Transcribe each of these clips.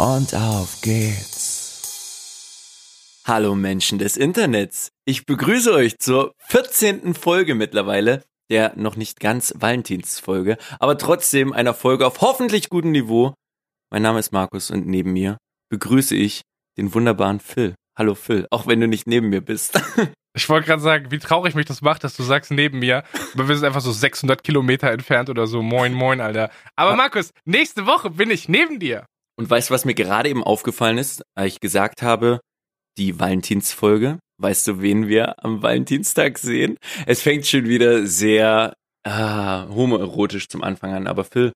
und auf geht's. Hallo Menschen des Internets. Ich begrüße euch zur 14. Folge mittlerweile, der noch nicht ganz Valentinsfolge, aber trotzdem einer Folge auf hoffentlich gutem Niveau. Mein Name ist Markus und neben mir begrüße ich den wunderbaren Phil. Hallo Phil, auch wenn du nicht neben mir bist. Ich wollte gerade sagen, wie traurig mich das macht, dass du sagst neben mir, aber wir sind einfach so 600 Kilometer entfernt oder so. Moin, moin, Alter. Aber Markus, nächste Woche bin ich neben dir. Und weißt du, was mir gerade eben aufgefallen ist, als ich gesagt habe, die Valentinsfolge? Weißt du, wen wir am Valentinstag sehen? Es fängt schon wieder sehr ah, homoerotisch zum Anfang an, aber Phil,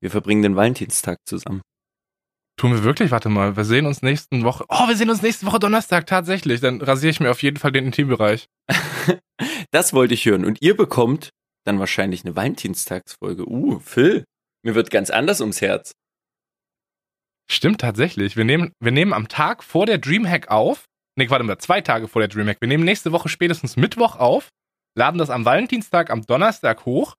wir verbringen den Valentinstag zusammen. Tun wir wirklich? Warte mal, wir sehen uns nächsten Woche. Oh, wir sehen uns nächste Woche Donnerstag, tatsächlich. Dann rasiere ich mir auf jeden Fall den Intimbereich. das wollte ich hören. Und ihr bekommt dann wahrscheinlich eine Valentinstagsfolge. Uh, Phil, mir wird ganz anders ums Herz. Stimmt tatsächlich. Wir nehmen, wir nehmen am Tag vor der Dreamhack auf. Nee, warte mal, zwei Tage vor der Dreamhack. Wir nehmen nächste Woche spätestens Mittwoch auf, laden das am Valentinstag, am Donnerstag hoch.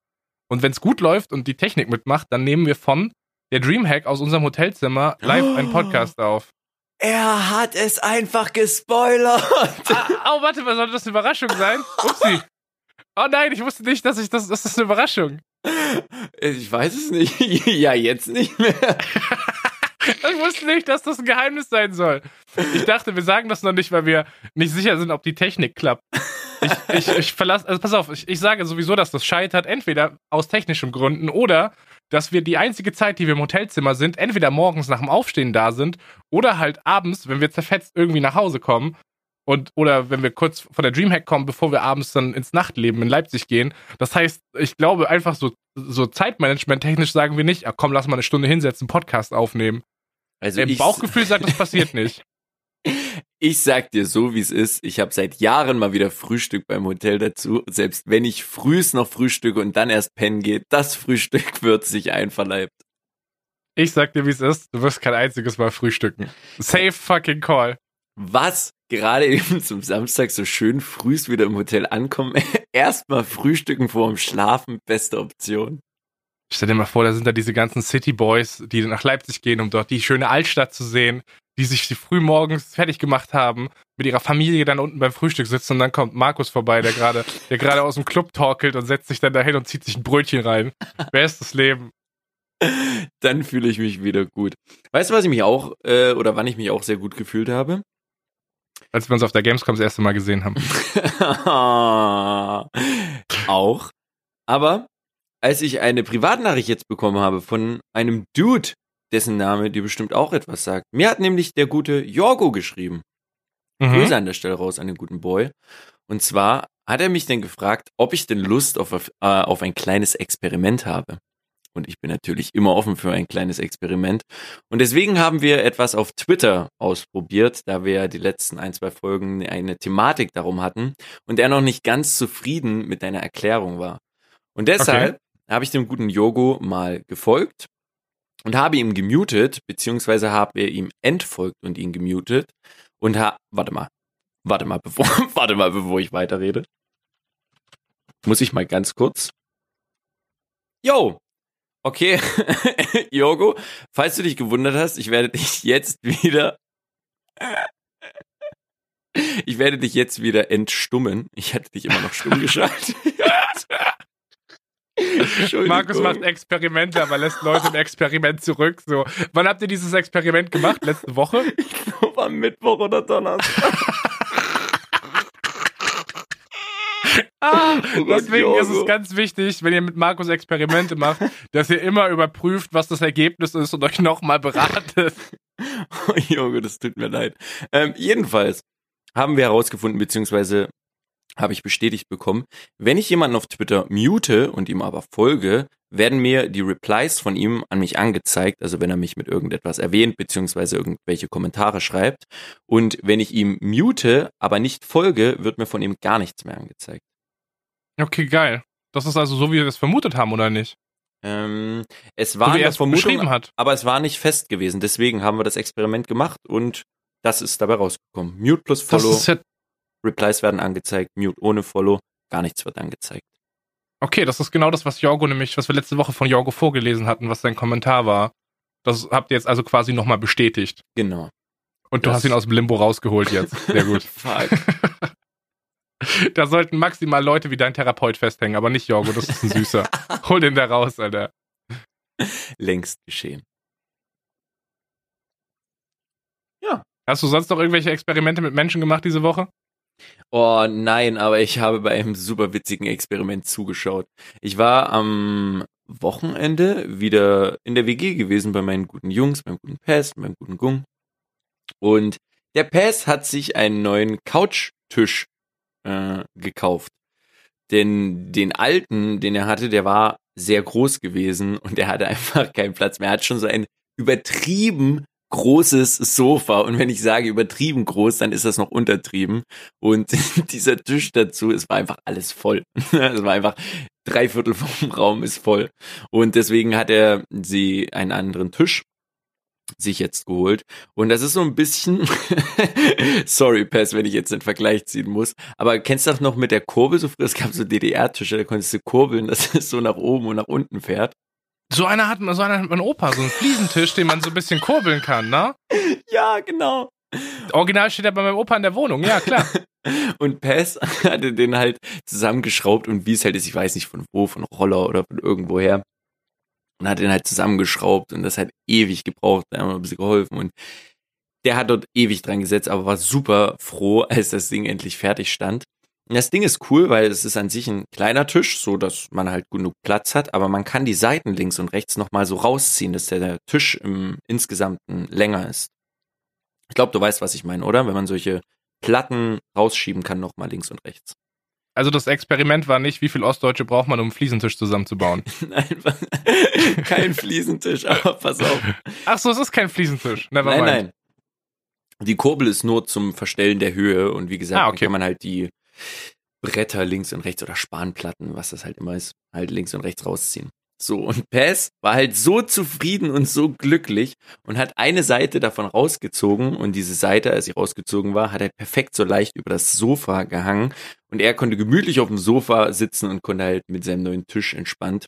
Und wenn es gut läuft und die Technik mitmacht, dann nehmen wir von der Dreamhack aus unserem Hotelzimmer live oh. einen Podcast auf. Er hat es einfach gespoilert. Ah, oh, warte mal, soll das eine Überraschung sein? Upsi. Oh nein, ich wusste nicht, dass ich das, das ist eine Überraschung. Ich weiß es nicht. ja, jetzt nicht mehr. Ich wusste nicht, dass das ein Geheimnis sein soll. Ich dachte, wir sagen das noch nicht, weil wir nicht sicher sind, ob die Technik klappt. Ich, ich, ich verlasse, also pass auf, ich, ich sage sowieso, dass das scheitert, entweder aus technischen Gründen oder dass wir die einzige Zeit, die wir im Hotelzimmer sind, entweder morgens nach dem Aufstehen da sind oder halt abends, wenn wir zerfetzt irgendwie nach Hause kommen und oder wenn wir kurz von der Dreamhack kommen, bevor wir abends dann ins Nachtleben in Leipzig gehen. Das heißt, ich glaube einfach so so Zeitmanagement technisch sagen wir nicht, ach komm, lass mal eine Stunde hinsetzen, Podcast aufnehmen. Also Im Bauchgefühl sagt, das passiert nicht. Ich sag dir so, wie es ist. Ich habe seit Jahren mal wieder Frühstück beim Hotel dazu. Selbst wenn ich frühs noch frühstücke und dann erst pennen geht, das Frühstück wird sich einverleibt. Ich sag dir, wie es ist. Du wirst kein einziges Mal frühstücken. Safe fucking call. Was gerade eben zum Samstag so schön frühs wieder im Hotel ankommen. Erstmal frühstücken vor dem Schlafen, beste Option. Stell dir mal vor, da sind da diese ganzen City Boys, die nach Leipzig gehen, um dort die schöne Altstadt zu sehen, die sich früh morgens fertig gemacht haben, mit ihrer Familie dann unten beim Frühstück sitzen und dann kommt Markus vorbei, der gerade, der gerade aus dem Club torkelt und setzt sich dann dahin und zieht sich ein Brötchen rein. Bestes Leben. Dann fühle ich mich wieder gut. Weißt du, was ich mich auch, äh, oder wann ich mich auch sehr gut gefühlt habe? Als wir uns auf der Gamescom das erste Mal gesehen haben. auch. Aber als ich eine Privatnachricht jetzt bekommen habe von einem Dude, dessen Name dir bestimmt auch etwas sagt. Mir hat nämlich der gute Jorgo geschrieben. Mhm. Grüße an der Stelle raus an den guten Boy. Und zwar hat er mich dann gefragt, ob ich denn Lust auf, äh, auf ein kleines Experiment habe. Und ich bin natürlich immer offen für ein kleines Experiment. Und deswegen haben wir etwas auf Twitter ausprobiert, da wir ja die letzten ein, zwei Folgen eine Thematik darum hatten und er noch nicht ganz zufrieden mit deiner Erklärung war. Und deshalb okay. Habe ich dem guten Yogo mal gefolgt und habe ihm gemutet, beziehungsweise habe ihm entfolgt und ihn gemutet und ha, warte mal, warte mal, bevor, warte mal, bevor ich weiterrede. Muss ich mal ganz kurz. Yo, okay, Yogo, falls du dich gewundert hast, ich werde dich jetzt wieder, ich werde dich jetzt wieder entstummen. Ich hatte dich immer noch stumm geschaltet. Markus macht Experimente, aber lässt Leute im Experiment zurück. So, wann habt ihr dieses Experiment gemacht? Letzte Woche? Ich glaube am Mittwoch oder Donnerstag. ah, oh deswegen ist es ganz wichtig, wenn ihr mit Markus Experimente macht, dass ihr immer überprüft, was das Ergebnis ist und euch nochmal beratet. Oh Junge, das tut mir leid. Ähm, jedenfalls haben wir herausgefunden, beziehungsweise habe ich bestätigt bekommen, wenn ich jemanden auf Twitter mute und ihm aber folge, werden mir die Replies von ihm an mich angezeigt, also wenn er mich mit irgendetwas erwähnt, beziehungsweise irgendwelche Kommentare schreibt. Und wenn ich ihm mute, aber nicht folge, wird mir von ihm gar nichts mehr angezeigt. Okay, geil. Das ist also so, wie wir es vermutet haben, oder nicht? Ähm, es So war wie eine er es Vermutung, hat. aber es war nicht fest gewesen. Deswegen haben wir das Experiment gemacht und das ist dabei rausgekommen. Mute plus Das Follow, ist ja, Replies werden angezeigt, Mute ohne Follow, gar nichts wird angezeigt. okay, das ist genau das, was Jorgo nämlich, was wir letzte Woche von Jorgo vorgelesen hatten, was sein Kommentar war. Das habt ihr jetzt also quasi nochmal bestätigt. Genau. Und du Das- hast ihn aus dem Limbo rausgeholt jetzt. Sehr gut. Fuck. da sollten maximal Leute wie dein Therapeut festhängen, aber nicht Jorgo, das ist ein Süßer. Hol den da raus, Alter. Längst geschehen. Hast du sonst noch irgendwelche Experimente mit Menschen gemacht diese Woche? Oh nein, aber ich habe bei einem super witzigen Experiment zugeschaut. Ich war am Wochenende wieder in der WG gewesen bei meinen guten Jungs, beim guten Pest, beim guten Gung. Und der Pest hat sich einen neuen Couchtisch äh, gekauft. Denn den alten, den er hatte, der war sehr groß gewesen und er hatte einfach keinen Platz mehr. Er hat schon so ein übertrieben großes Sofa. Und wenn ich sage übertrieben groß, dann ist das noch untertrieben. Und dieser Tisch dazu, es war einfach alles voll. Es war einfach drei Viertel vom Raum ist voll. Und deswegen hat er sie einen anderen Tisch sich jetzt geholt. Und das ist so ein bisschen, sorry, Pass, wenn ich jetzt den Vergleich ziehen muss. Aber kennst du das noch mit der Kurbel? So früher, es gab so DDR-Tische, da konntest du kurbeln, dass es so nach oben und nach unten fährt. So einer hat, so einer hat mein Opa, so einen Fliesentisch, den man so ein bisschen kurbeln kann, ne? Ja, genau. Original steht er bei meinem Opa in der Wohnung, ja klar. Und Pass hatte den halt zusammengeschraubt und wie es halt ist, ich weiß nicht von wo, von Roller oder von irgendwoher. Und hat den halt zusammengeschraubt und das hat ewig gebraucht, da haben wir ein bisschen geholfen und der hat dort ewig dran gesetzt, aber war super froh, als das Ding endlich fertig stand. Das Ding ist cool, weil es ist an sich ein kleiner Tisch, so dass man halt genug Platz hat, aber man kann die Seiten links und rechts nochmal so rausziehen, dass der, Tisch im Insgesamten länger ist. Ich glaube, du weißt, was ich meine, oder? Wenn man solche Platten rausschieben kann, nochmal links und rechts. Also das Experiment war nicht, wie viel Ostdeutsche braucht man, um einen Fliesentisch zusammenzubauen. Nein, kein Fliesentisch, aber pass auf. Ach so, es ist kein Fliesentisch. Never Nein, mind. nein. Die Kurbel ist nur zum Verstellen der Höhe und wie gesagt, Ah, okay. kann man halt die Bretter links und rechts oder Spanplatten, was das halt immer ist, halt links und rechts rausziehen. So, und Pass war halt so zufrieden und so glücklich und hat eine Seite davon rausgezogen und diese Seite, als sie rausgezogen war, hat er perfekt so leicht über das Sofa gehangen und er konnte gemütlich auf dem Sofa sitzen und konnte halt mit seinem neuen Tisch entspannt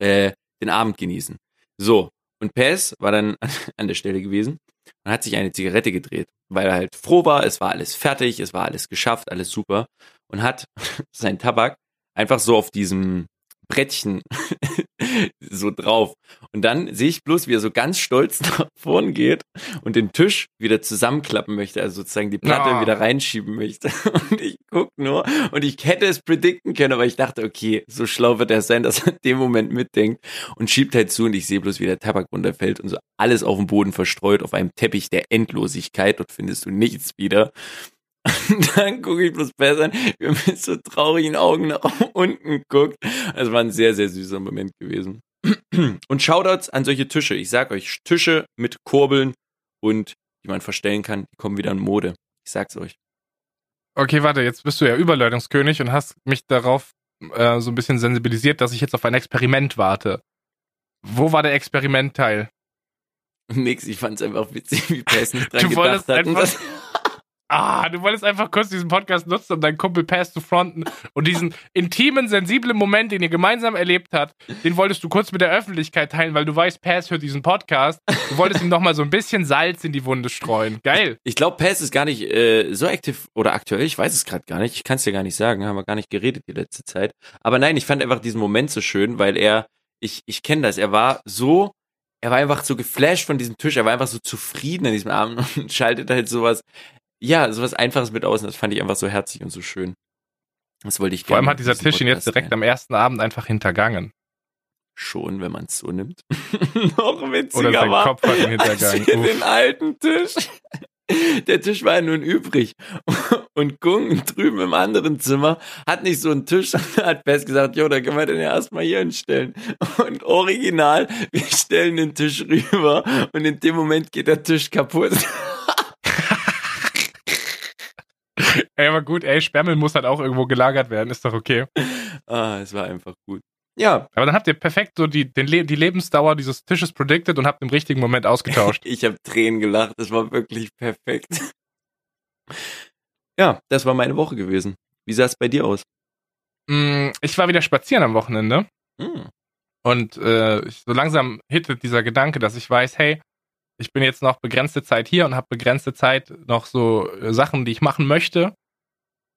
äh, den Abend genießen. So, und Pass war dann an der Stelle gewesen und hat sich eine Zigarette gedreht, weil er halt froh war, es war alles fertig, es war alles geschafft, alles super und hat seinen Tabak einfach so auf diesem Brettchen so drauf. Und dann sehe ich bloß, wie er so ganz stolz nach vorn geht und den Tisch wieder zusammenklappen möchte, also sozusagen die Platte Ah. wieder reinschieben möchte. Und ich guck nur und ich hätte es predikten können, aber ich dachte, okay, so schlau wird er sein, dass er in dem Moment mitdenkt und schiebt halt zu und ich sehe bloß, wie der Tabak runterfällt und so alles auf dem Boden verstreut auf einem Teppich der Endlosigkeit. Dort findest du nichts wieder. Dann gucke ich bloß besser an, wie er mit so traurigen Augen nach unten guckt. Das war ein sehr, sehr süßer Moment gewesen. Und Shoutouts an solche Tische. Ich sag euch, Tische mit Kurbeln und die man verstellen kann, die kommen wieder in Mode. Ich sag's euch. Okay, warte, jetzt bist du ja Überleitungskönig und hast mich darauf äh, so ein bisschen sensibilisiert, dass ich jetzt auf ein Experiment warte. Wo war der Experimentteil? Nix, ich fand's einfach witzig, wie Pass nicht dran Du gedacht wolltest hat. Ah, du wolltest einfach kurz diesen Podcast nutzen, um deinen Kumpel Pass zu fronten und diesen intimen, sensiblen Moment, den ihr gemeinsam erlebt habt, den wolltest du kurz mit der Öffentlichkeit teilen, weil du weißt, Pass hört diesen Podcast. Du wolltest ihm nochmal so ein bisschen Salz in die Wunde streuen. Geil. ich glaube, Pass ist gar nicht äh, so aktiv oder aktuell, ich weiß es gerade gar nicht. Ich kann's dir gar nicht sagen, haben wir gar nicht geredet die letzte Zeit. Aber nein, ich fand einfach diesen Moment so schön, weil er, ich, ich kenne das, er war so, er war einfach so geflasht von diesem Tisch, er war einfach so zufrieden an diesem Abend und schaltet halt sowas, ja, sowas Einfaches mit aus und das fand ich einfach so herzig und so schön. Das wollte ich Vor allem hat dieser Tisch ihn jetzt direkt teilen. am ersten Abend einfach hintergangen. Schon, wenn man es so nimmt. Noch witziger Oder sein war, Kopf hat ihn als hintergangen. Uff. den alten Tisch. Der Tisch war ja nun übrig. Und Gung drüben im anderen Zimmer hat nicht so einen Tisch und hat fest gesagt, jo, da können wir den ja erstmal hier hinstellen. Und original, wir stellen den Tisch rüber und in dem Moment geht der Tisch kaputt. Ey, aber gut, ey, Sperrmüll muss halt auch irgendwo gelagert werden, ist doch okay. Ah, es war einfach gut. Ja, Aber dann habt ihr perfekt so die, den Le die Lebensdauer dieses Tisches predicted und habt im richtigen Moment ausgetauscht. ich habe Tränen gelacht. Das war wirklich perfekt. Ja, das war meine Woche gewesen. Wie sah es bei dir aus? Mm, ich war wieder spazieren am Wochenende Hm. und äh, ich- so langsam hittet dieser Gedanke, dass ich weiß, hey, ich bin jetzt noch begrenzte Zeit hier und habe begrenzte Zeit noch so äh, Sachen, die ich machen möchte.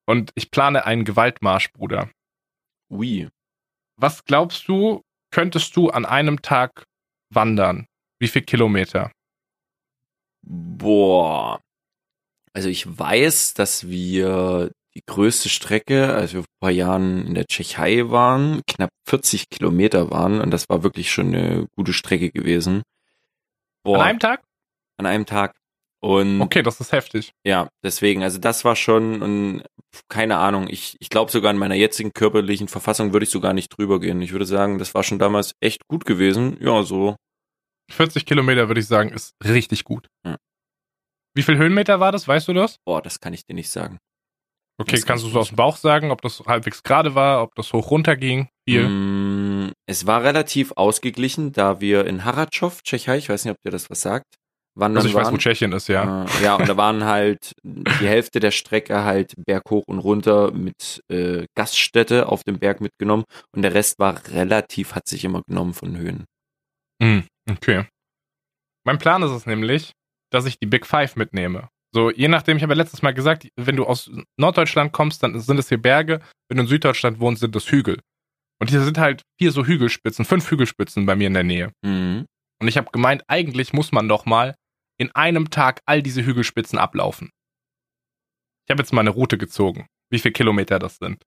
Und ich plane einen Gewaltmarsch, Bruder. Ui. Was glaubst du, könntest du an einem Tag wandern? Wie viel Kilometer? Boah. Also ich weiß, dass wir die größte Strecke, als wir vor ein paar Jahren in der Tschechei waren, knapp 40 Kilometer waren und das war wirklich schon eine gute Strecke gewesen. Boah, An einem Tag? an einem Tag. Und Okay, das ist heftig. ja, deswegen, also das war schon, und keine Ahnung, ich, ich glaube sogar in meiner jetzigen körperlichen Verfassung würde ich sogar nicht drüber gehen. Ich würde sagen, das war schon damals echt gut gewesen. Ja, so 40 Kilometer würde ich sagen, ist richtig gut. Ja. Wie viel Höhenmeter war das? Weißt du das? Boah, das kann ich dir nicht sagen. Okay, Das kannst du so aus dem Bauch sagen, ob das halbwegs gerade war, ob das hoch runter ging? Viel. Mm, Es war relativ ausgeglichen, da wir in Haratschov, Tschechei, ich weiß nicht, ob dir das was sagt, wandern Also ich weiß, waren. wo Tschechien ist, ja. Äh, ja, und da waren halt die Hälfte der Strecke halt berghoch und runter mit äh, Gaststätte auf dem Berg mitgenommen und der Rest war relativ, hat sich immer genommen von Höhen. Hm, okay. Mein Plan ist es nämlich, dass ich die Big Five mitnehme. So, je nachdem, ich habe ja letztes Mal gesagt, wenn du aus Norddeutschland kommst, dann sind es hier Berge. Wenn du in Süddeutschland wohnst, sind das Hügel. Und hier sind halt vier so Hügelspitzen, fünf Hügelspitzen bei mir in der Nähe. Mhm. Und ich habe gemeint, eigentlich muss man doch mal in einem Tag all diese Hügelspitzen ablaufen. Ich habe jetzt mal eine Route gezogen, wie viele Kilometer das sind.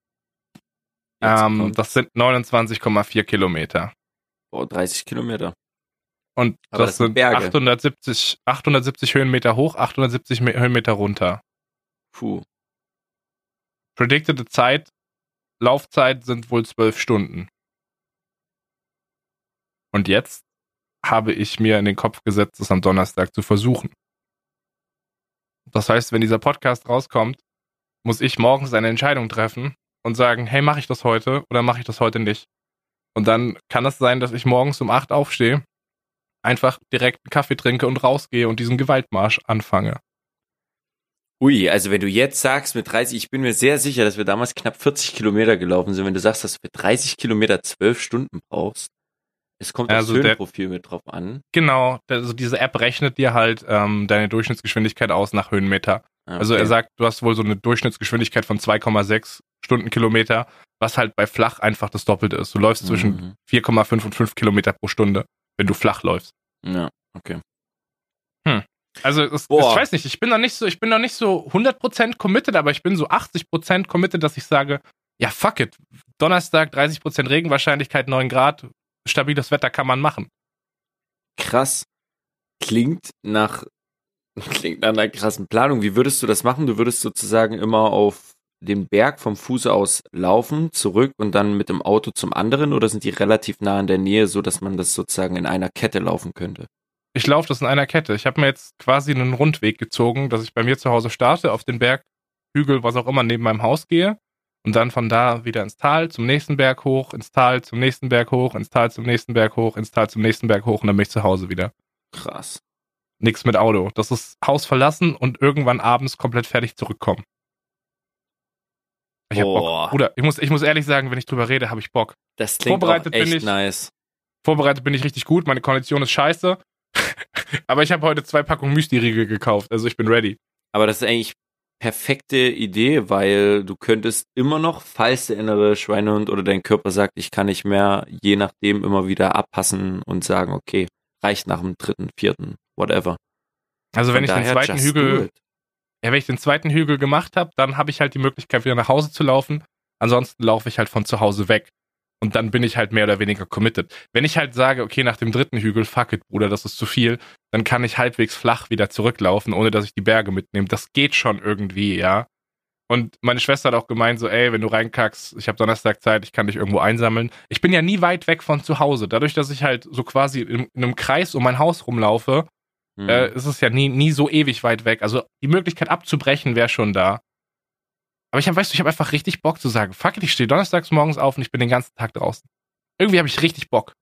Ähm, das sind 29,4 Kilometer. boah, 30 Kilometer. Und das, das sind Berge. 870, 870 Höhenmeter hoch, 870 Me- Höhenmeter runter. Puh. Predicted Zeit, Laufzeit sind wohl 12 Stunden. Und jetzt habe ich mir in den Kopf gesetzt, es am Donnerstag zu versuchen. Das heißt, wenn dieser Podcast rauskommt, muss ich morgens eine Entscheidung treffen und sagen, hey, mache ich das heute oder mache ich das heute nicht? Und dann kann es sein, dass ich morgens um 8 aufstehe, einfach direkt einen Kaffee trinke und rausgehe und diesen Gewaltmarsch anfange. Ui, also wenn du jetzt sagst mit 30, ich bin mir sehr sicher, dass wir damals knapp 40 Kilometer gelaufen sind. Wenn du sagst, dass du für 30 Kilometer 12 Stunden brauchst, es kommt Also der- Höhenprofil mit drauf an. Genau, also diese App rechnet dir halt ähm, deine Durchschnittsgeschwindigkeit aus nach Höhenmeter. Ah, Also okay. er sagt, du hast wohl so eine Durchschnittsgeschwindigkeit von 2,6 Stundenkilometer, was halt bei flach einfach das Doppelte ist. Du läufst zwischen Mhm. 4,5 und 5 Kilometer pro Stunde, wenn du flach läufst. Ja, okay. Also es, ich weiß nicht, ich bin noch nicht so, ich bin noch nicht so 100% committed, aber ich bin so 80% committed, dass ich sage, ja fuck it, Donnerstag 30% Regenwahrscheinlichkeit 9 Grad, stabiles Wetter kann man machen. Krass. Klingt nach, klingt nach einer krassen Planung. Wie würdest du das machen? Du würdest sozusagen immer auf den Berg vom Fuße aus laufen, zurück und dann mit dem Auto zum anderen oder sind die relativ nah in der Nähe, so dass man das sozusagen in einer Kette laufen könnte? Ich laufe das in einer Kette. Ich habe mir jetzt quasi einen Rundweg gezogen, dass ich bei mir zu Hause starte, auf den Berg, Hügel, was auch immer, neben meinem Haus gehe und dann von da wieder ins Tal, zum nächsten Berg hoch, ins Tal, zum nächsten Berg hoch, ins Tal, zum nächsten Berg hoch, ins Tal, zum nächsten Berg hoch und dann bin ich zu Hause wieder. Krass. Nix mit Auto. Das ist Haus verlassen und irgendwann abends komplett fertig zurückkommen. Ich hab Boah. Bock. Bruder, ich muss, ich muss ehrlich sagen, wenn ich drüber rede, habe ich Bock. Das klingt Vorbereitet auch echt bin ich. nice. Vorbereitet bin ich richtig gut, meine Kondition ist scheiße. Aber ich habe heute zwei Packungen Müsli-Riegel gekauft, also ich bin ready. Aber das ist eigentlich perfekte Idee, weil du könntest immer noch, falls der innere Schweinehund oder dein Körper sagt, ich kann nicht mehr, je nachdem immer wieder abpassen und sagen, okay, reicht nach dem dritten, vierten, whatever. Also wenn Von ich den zweiten Hügel, ja, wenn ich den zweiten Hügel gemacht habe, dann habe ich halt die Möglichkeit wieder nach Hause zu laufen. Ansonsten laufe ich halt von zu Hause weg. Und dann bin ich halt mehr oder weniger committed. Wenn ich halt sage, okay, nach dem dritten Hügel, fuck it, Bruder, das ist zu viel, dann kann ich halbwegs flach wieder zurücklaufen, ohne dass ich die Berge mitnehme. Das geht schon irgendwie, ja. Und meine Schwester hat auch gemeint, so, ey, wenn du reinkackst, ich habe Donnerstag Zeit, ich kann dich irgendwo einsammeln. Ich bin ja nie weit weg von zu Hause. Dadurch, dass ich halt so quasi in, in einem Kreis um mein Haus rumlaufe, Hm. äh, ist es ja nie, nie so ewig weit weg. Also die Möglichkeit abzubrechen wäre schon da. Aber ich habe, weißt du, ich habe einfach richtig Bock zu sagen, fuck it, ich stehe donnerstags morgens auf und ich bin den ganzen Tag draußen. Irgendwie habe ich richtig Bock.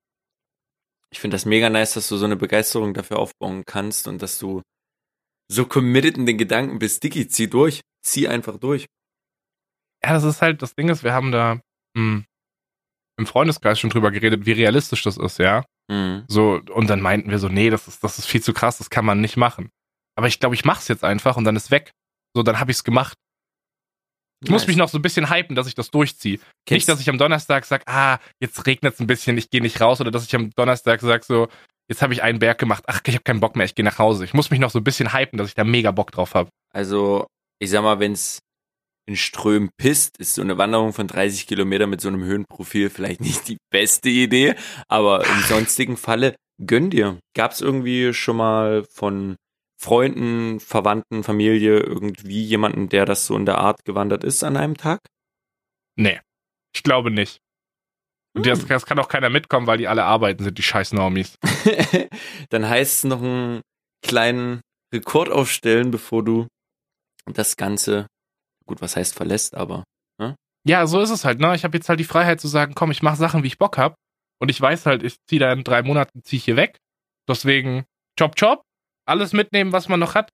Ich finde das mega nice, dass du so eine Begeisterung dafür aufbauen kannst und dass du so committed in den Gedanken bist. Dicky, zieh durch. Zieh einfach durch. Ja, das ist halt, das Ding ist, wir haben da mh, im Freundeskreis schon drüber geredet, wie realistisch das ist, ja. Mhm. So, und dann meinten wir so, nee, das ist, das ist viel zu krass, das kann man nicht machen. Aber ich glaube, ich mach's jetzt einfach und dann ist weg. So, dann habe ich's gemacht. Ich muss mich noch so ein bisschen hypen, dass ich das durchziehe. Nicht, dass ich am Donnerstag sag, ah, jetzt regnet's ein bisschen, ich gehe nicht raus, oder dass ich am Donnerstag sag so, jetzt habe ich einen Berg gemacht, ach, ich habe keinen Bock mehr, ich gehe nach Hause. Ich muss mich noch so ein bisschen hypen, dass ich da mega Bock drauf habe. Also, ich sag mal, wenn's in Strömen pisst, ist so eine Wanderung von 30 Kilometer mit so einem Höhenprofil vielleicht nicht die beste Idee, aber im sonstigen Falle gönn dir. Gab's irgendwie schon mal von Freunden, Verwandten, Familie irgendwie jemanden, der das so in der Art gewandert ist an einem Tag? Nee, ich glaube nicht. Und das, Hm. das kann auch keiner mitkommen, weil die alle arbeiten sind, die scheiß Normis. Dann heißt es noch einen kleinen Rekord aufstellen, bevor du das Ganze, gut, was heißt verlässt, aber Ja, so ist es halt, ne? Ich habe jetzt halt die Freiheit zu sagen, komm, ich mache Sachen, wie ich Bock hab. Und ich weiß halt, ich ziehe da in drei Monaten, zieh ich hier weg. Deswegen, chop, chop, alles mitnehmen, was man noch hat.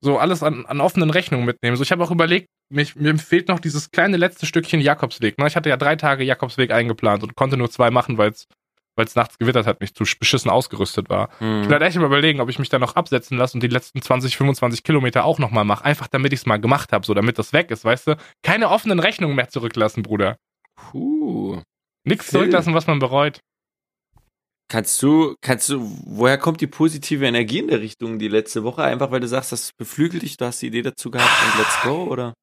So, alles an, an offenen Rechnungen mitnehmen. So, ich habe auch überlegt, mich, mir fehlt noch dieses kleine letzte Stückchen Jakobsweg. Ne? Ich hatte ja drei Tage Jakobsweg eingeplant und konnte nur zwei machen, weil es nachts gewittert hat, nicht zu beschissen ausgerüstet war. hm, Ich werde echt mal überlegen, ob ich mich da noch absetzen lasse und die letzten 20, 25 Kilometer auch nochmal mache. Einfach damit ich es mal gemacht habe, so damit das weg ist, weißt du? Keine offenen Rechnungen mehr zurücklassen, Bruder. puh. Nichts Phil. zurücklassen, was man bereut. Kannst du, kannst du, woher kommt die positive Energie in der Richtung die letzte Woche? Einfach weil du sagst, das beflügelt dich, du hast die Idee dazu gehabt und let's go, oder?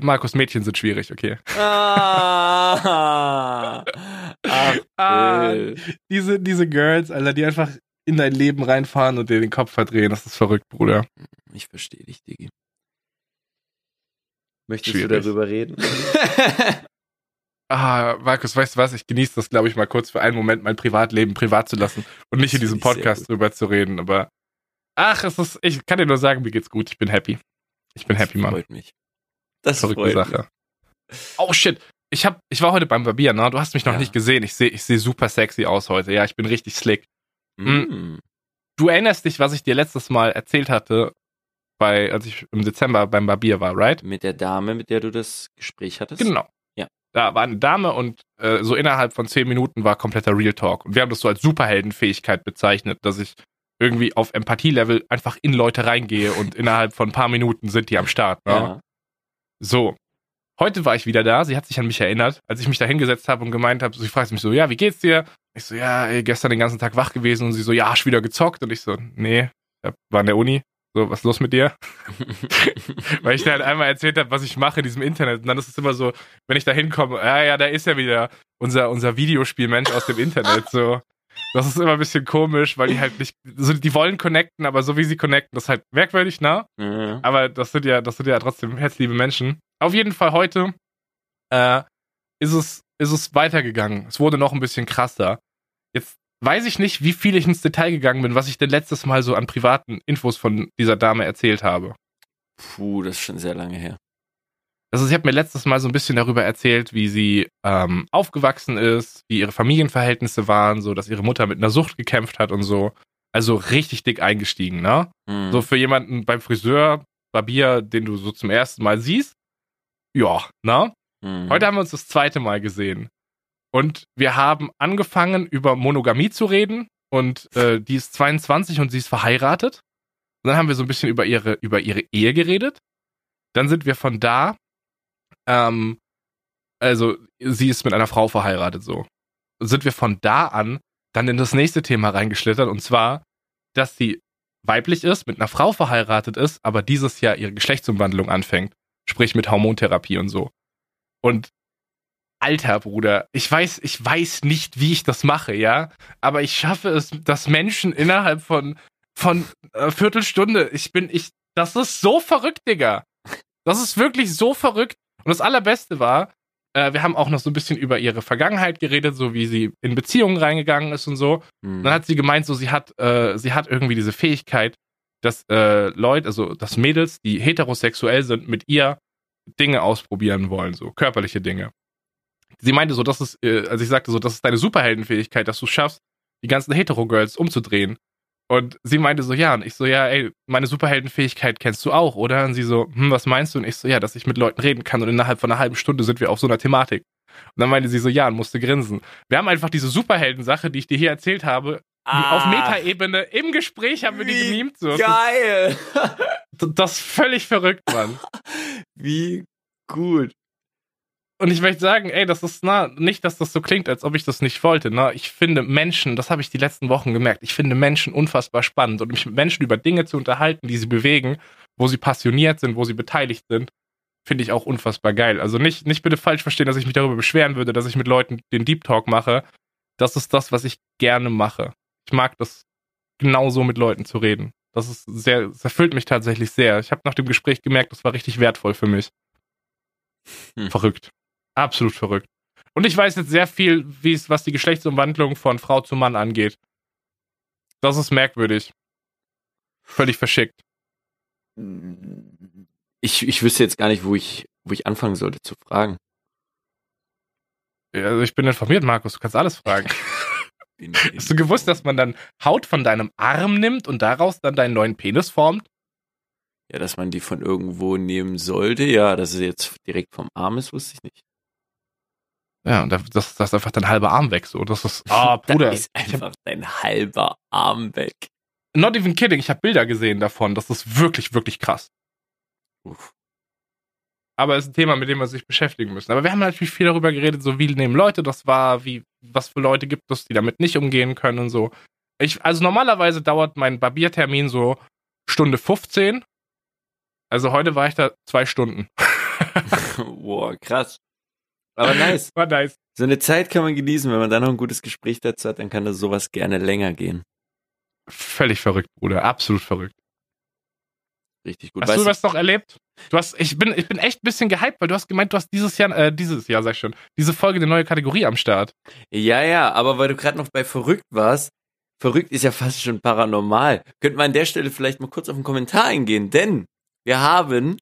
Markus, Mädchen sind schwierig, okay. Ah, Ach, Ah, diese, diese Girls, Alter, die einfach in dein Leben reinfahren und dir den Kopf verdrehen, das ist verrückt, Bruder. Ich verstehe dich, Digi. Möchtest Schwierig. du darüber reden? Ah, Markus, weißt du was? Ich genieße das, glaube ich, mal kurz für einen Moment, mein Privatleben privat zu lassen und nicht in diesem Podcast drüber zu reden, aber ach, es ist, ich kann dir nur sagen, mir geht's gut, ich bin happy. Ich bin happy, das Mann. freut mich. Das Verrückte freut Sache. Oh shit. Ich hab, ich war heute beim Barbier, ne? Du hast mich noch Ja. nicht gesehen. Ich sehe ich seh super sexy aus heute. Ja, ich bin richtig slick. mich. Mm. Du erinnerst dich, was ich dir letztes Mal erzählt hatte, bei, als ich im Dezember beim Barbier war, right? Mit der Dame, mit der du das Gespräch hattest? Genau. Da war eine Dame und äh, so innerhalb von zehn Minuten war kompletter Real Talk. Und wir haben das so als Superheldenfähigkeit bezeichnet, dass ich irgendwie auf Empathie-Level einfach in Leute reingehe und innerhalb von ein paar Minuten sind die am Start. Ne? Ja. So. Heute war ich wieder da. Sie hat sich an mich erinnert, als ich mich da hingesetzt habe und gemeint habe, sie fragte mich so, ja, wie geht's dir? Ich so, ja, ey, gestern den ganzen Tag wach gewesen und sie so, ja, hast wieder gezockt und ich so, nee, war in der Uni. So, was ist los mit dir? Weil ich da halt einmal erzählt habe, was ich mache in diesem Internet. Und dann ist es immer so, wenn ich da hinkomme, ja, ja, da ist ja wieder unser, unser Videospielmensch aus dem Internet. So. Das ist immer ein bisschen komisch, weil die halt nicht, so, die wollen connecten, aber so wie sie connecten, das ist halt merkwürdig, ne? Ja. Aber das sind ja, das sind ja trotzdem herzliebe Menschen. Auf jeden Fall heute äh, ist es, ist es weitergegangen. Es wurde noch ein bisschen krasser. Jetzt weiß ich nicht, wie viel ich ins Detail gegangen bin, was ich denn letztes Mal so an privaten Infos von dieser Dame erzählt habe. Puh, das ist schon sehr lange her. Also sie hat mir letztes Mal so ein bisschen darüber erzählt, wie sie ähm, aufgewachsen ist, wie ihre Familienverhältnisse waren, so dass ihre Mutter mit einer Sucht gekämpft hat und so. Also richtig dick eingestiegen, ne? Hm. So für jemanden beim Friseur, Barbier, den du so zum ersten Mal siehst. Ja, ne? Hm. Heute haben wir uns das zweite Mal gesehen. Und wir haben angefangen, über Monogamie zu reden. Und äh, die ist 22 und sie ist verheiratet. Und dann haben wir so ein bisschen über ihre, über ihre Ehe geredet. Dann sind wir von da, ähm, also sie ist mit einer Frau verheiratet so. Sind wir von da an dann in das nächste Thema reingeschlittert. Und zwar, dass sie weiblich ist, mit einer Frau verheiratet ist, aber dieses Jahr ihre Geschlechtsumwandlung anfängt. Sprich mit Hormontherapie und so. Und alter Bruder, ich weiß, ich weiß nicht, wie ich das mache, ja, aber ich schaffe es, dass Menschen innerhalb von von äh, Viertelstunde, ich bin ich, das ist so verrückt, Digga. Das ist wirklich so verrückt. Und das Allerbeste war, äh, wir haben auch noch so ein bisschen über ihre Vergangenheit geredet, so wie sie in Beziehungen reingegangen ist und so. Hm. Und dann hat sie gemeint, so sie hat, äh, sie hat irgendwie diese Fähigkeit, dass äh, Leute, also dass Mädels, die heterosexuell sind, mit ihr Dinge ausprobieren wollen, so körperliche Dinge. Sie meinte so, das ist, äh, also ich sagte so, das ist deine Superheldenfähigkeit, dass du schaffst, die ganzen Hetero-Girls umzudrehen. Und sie meinte so, ja, und ich so, ja, ey, meine Superheldenfähigkeit kennst du auch, oder? Und sie so, hm, was meinst du? Und ich so, ja, dass ich mit Leuten reden kann und innerhalb von einer halben Stunde sind wir auf so einer Thematik. Und dann meinte sie so, ja, und musste grinsen. Wir haben einfach diese Superhelden-Sache, die ich dir hier erzählt habe, auf Metaebene im Gespräch haben wir die gemimt. So. Geil! Das, das ist völlig verrückt, Mann. Wie gut. Und ich möchte sagen, ey, das ist na, nicht, dass das so klingt, als ob ich das nicht wollte. Ne? Ich finde Menschen, das habe ich die letzten Wochen gemerkt, ich finde Menschen unfassbar spannend und mich mit Menschen über Dinge zu unterhalten, die sie bewegen, wo sie passioniert sind, wo sie beteiligt sind, finde ich auch unfassbar geil. Also nicht, nicht bitte falsch verstehen, dass ich mich darüber beschweren würde, dass ich mit Leuten den Deep Talk mache. Das ist das, was ich gerne mache. Ich mag das genauso mit Leuten zu reden. Das ist sehr, das erfüllt mich tatsächlich sehr. Ich habe nach dem Gespräch gemerkt, das war richtig wertvoll für mich. Hm. Verrückt. Absolut verrückt. Und ich weiß jetzt sehr viel, wie es, was die Geschlechtsumwandlung von Frau zu Mann angeht. Das ist merkwürdig. Völlig verschickt. Ich, ich wüsste jetzt gar nicht, wo ich, wo ich anfangen sollte zu fragen. Ja, Also ich bin informiert, Markus, du kannst alles fragen. Hast du gewusst, dass man dann Haut von deinem Arm nimmt und daraus dann deinen neuen Penis formt? Ja, dass man die von irgendwo nehmen sollte. Ja, dass es jetzt direkt vom Arm ist, wusste ich nicht. Ja, und das, das ist einfach dein halber Arm weg. So, das ist, ah, Bruder. Da ist einfach dein halber Arm weg. not even kidding, ich habe Bilder gesehen davon. Das ist wirklich, wirklich krass. Uff. Aber es ist ein Thema, mit dem wir sich beschäftigen müssen. Aber wir haben natürlich viel darüber geredet, so wie nehmen Leute das wahr, wie, was für Leute gibt es, die damit nicht umgehen können und so. Ich, also normalerweise dauert mein Barbiertermin so Stunde 15. Also heute war ich da zwei Stunden. Boah, krass. Aber nice. War nice. So eine Zeit kann man genießen, wenn man dann noch ein gutes Gespräch dazu hat, dann kann das sowas gerne länger gehen. Völlig verrückt, Bruder. Absolut verrückt. Richtig gut. Hast Weißt du was noch erlebt? Du hast, ich bin, ich bin echt ein bisschen gehypt, weil du hast gemeint, du hast dieses Jahr, äh, dieses Jahr, sag ich schon, diese Folge eine neue Kategorie am Start. Ja, ja, aber weil du gerade noch bei verrückt warst, verrückt ist ja fast schon paranormal. Könnte man an der Stelle vielleicht mal kurz auf einen Kommentar eingehen, denn wir haben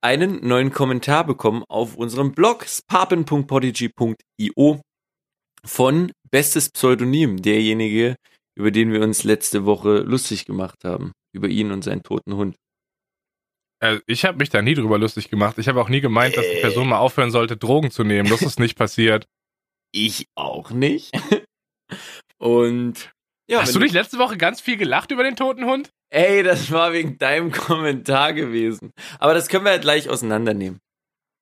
einen neuen Kommentar bekommen auf unserem Blog spapen.podigy.io von Bestes Pseudonym, derjenige, über den wir uns letzte Woche lustig gemacht haben, über ihn und seinen toten Hund. Äh, ich habe mich da nie drüber lustig gemacht. Ich habe auch nie gemeint, dass die Person mal aufhören sollte, Drogen zu nehmen. Das ist nicht passiert. Ich auch nicht. Und ja, Hast du nicht letzte Woche ganz viel gelacht über den toten Hund? Ey, das war wegen deinem Kommentar gewesen. Aber das können wir ja gleich auseinandernehmen.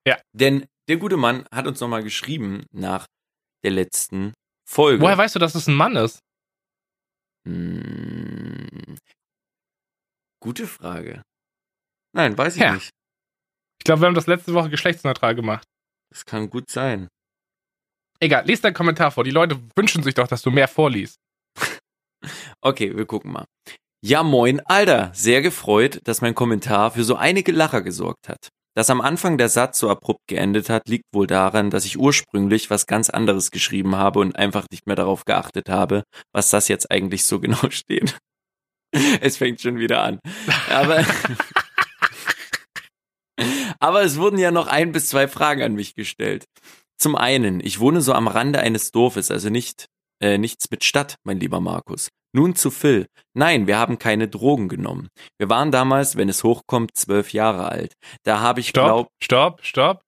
Ja. Denn der gute Mann hat uns nochmal geschrieben nach der letzten Folge. Woher weißt du, dass es ein Mann ist? Hm, gute Frage. Nein, weiß ich Ja. nicht. Ich glaube, wir haben das letzte Woche geschlechtsneutral gemacht. Das kann gut sein. Egal, lies deinen Kommentar vor. Die Leute wünschen sich doch, dass du mehr vorliest. Okay, wir gucken mal. Ja, moin, Alter. Sehr gefreut, dass mein Kommentar für so einige Lacher gesorgt hat. Dass am Anfang der Satz so abrupt geendet hat, liegt wohl daran, dass ich ursprünglich was ganz anderes geschrieben habe und einfach nicht mehr darauf geachtet habe, was das jetzt eigentlich so genau steht. Es fängt schon wieder an. Aber, aber es wurden ja noch ein bis zwei Fragen an mich gestellt. Zum einen, ich wohne so am Rande eines Dorfes, also nicht äh, nichts mit Stadt, mein lieber Markus. Nun zu Phil. Nein, wir haben keine Drogen genommen. Wir waren damals, wenn es hochkommt, zwölf Jahre alt. Da habe ich Stopp, glaub, stopp, stopp.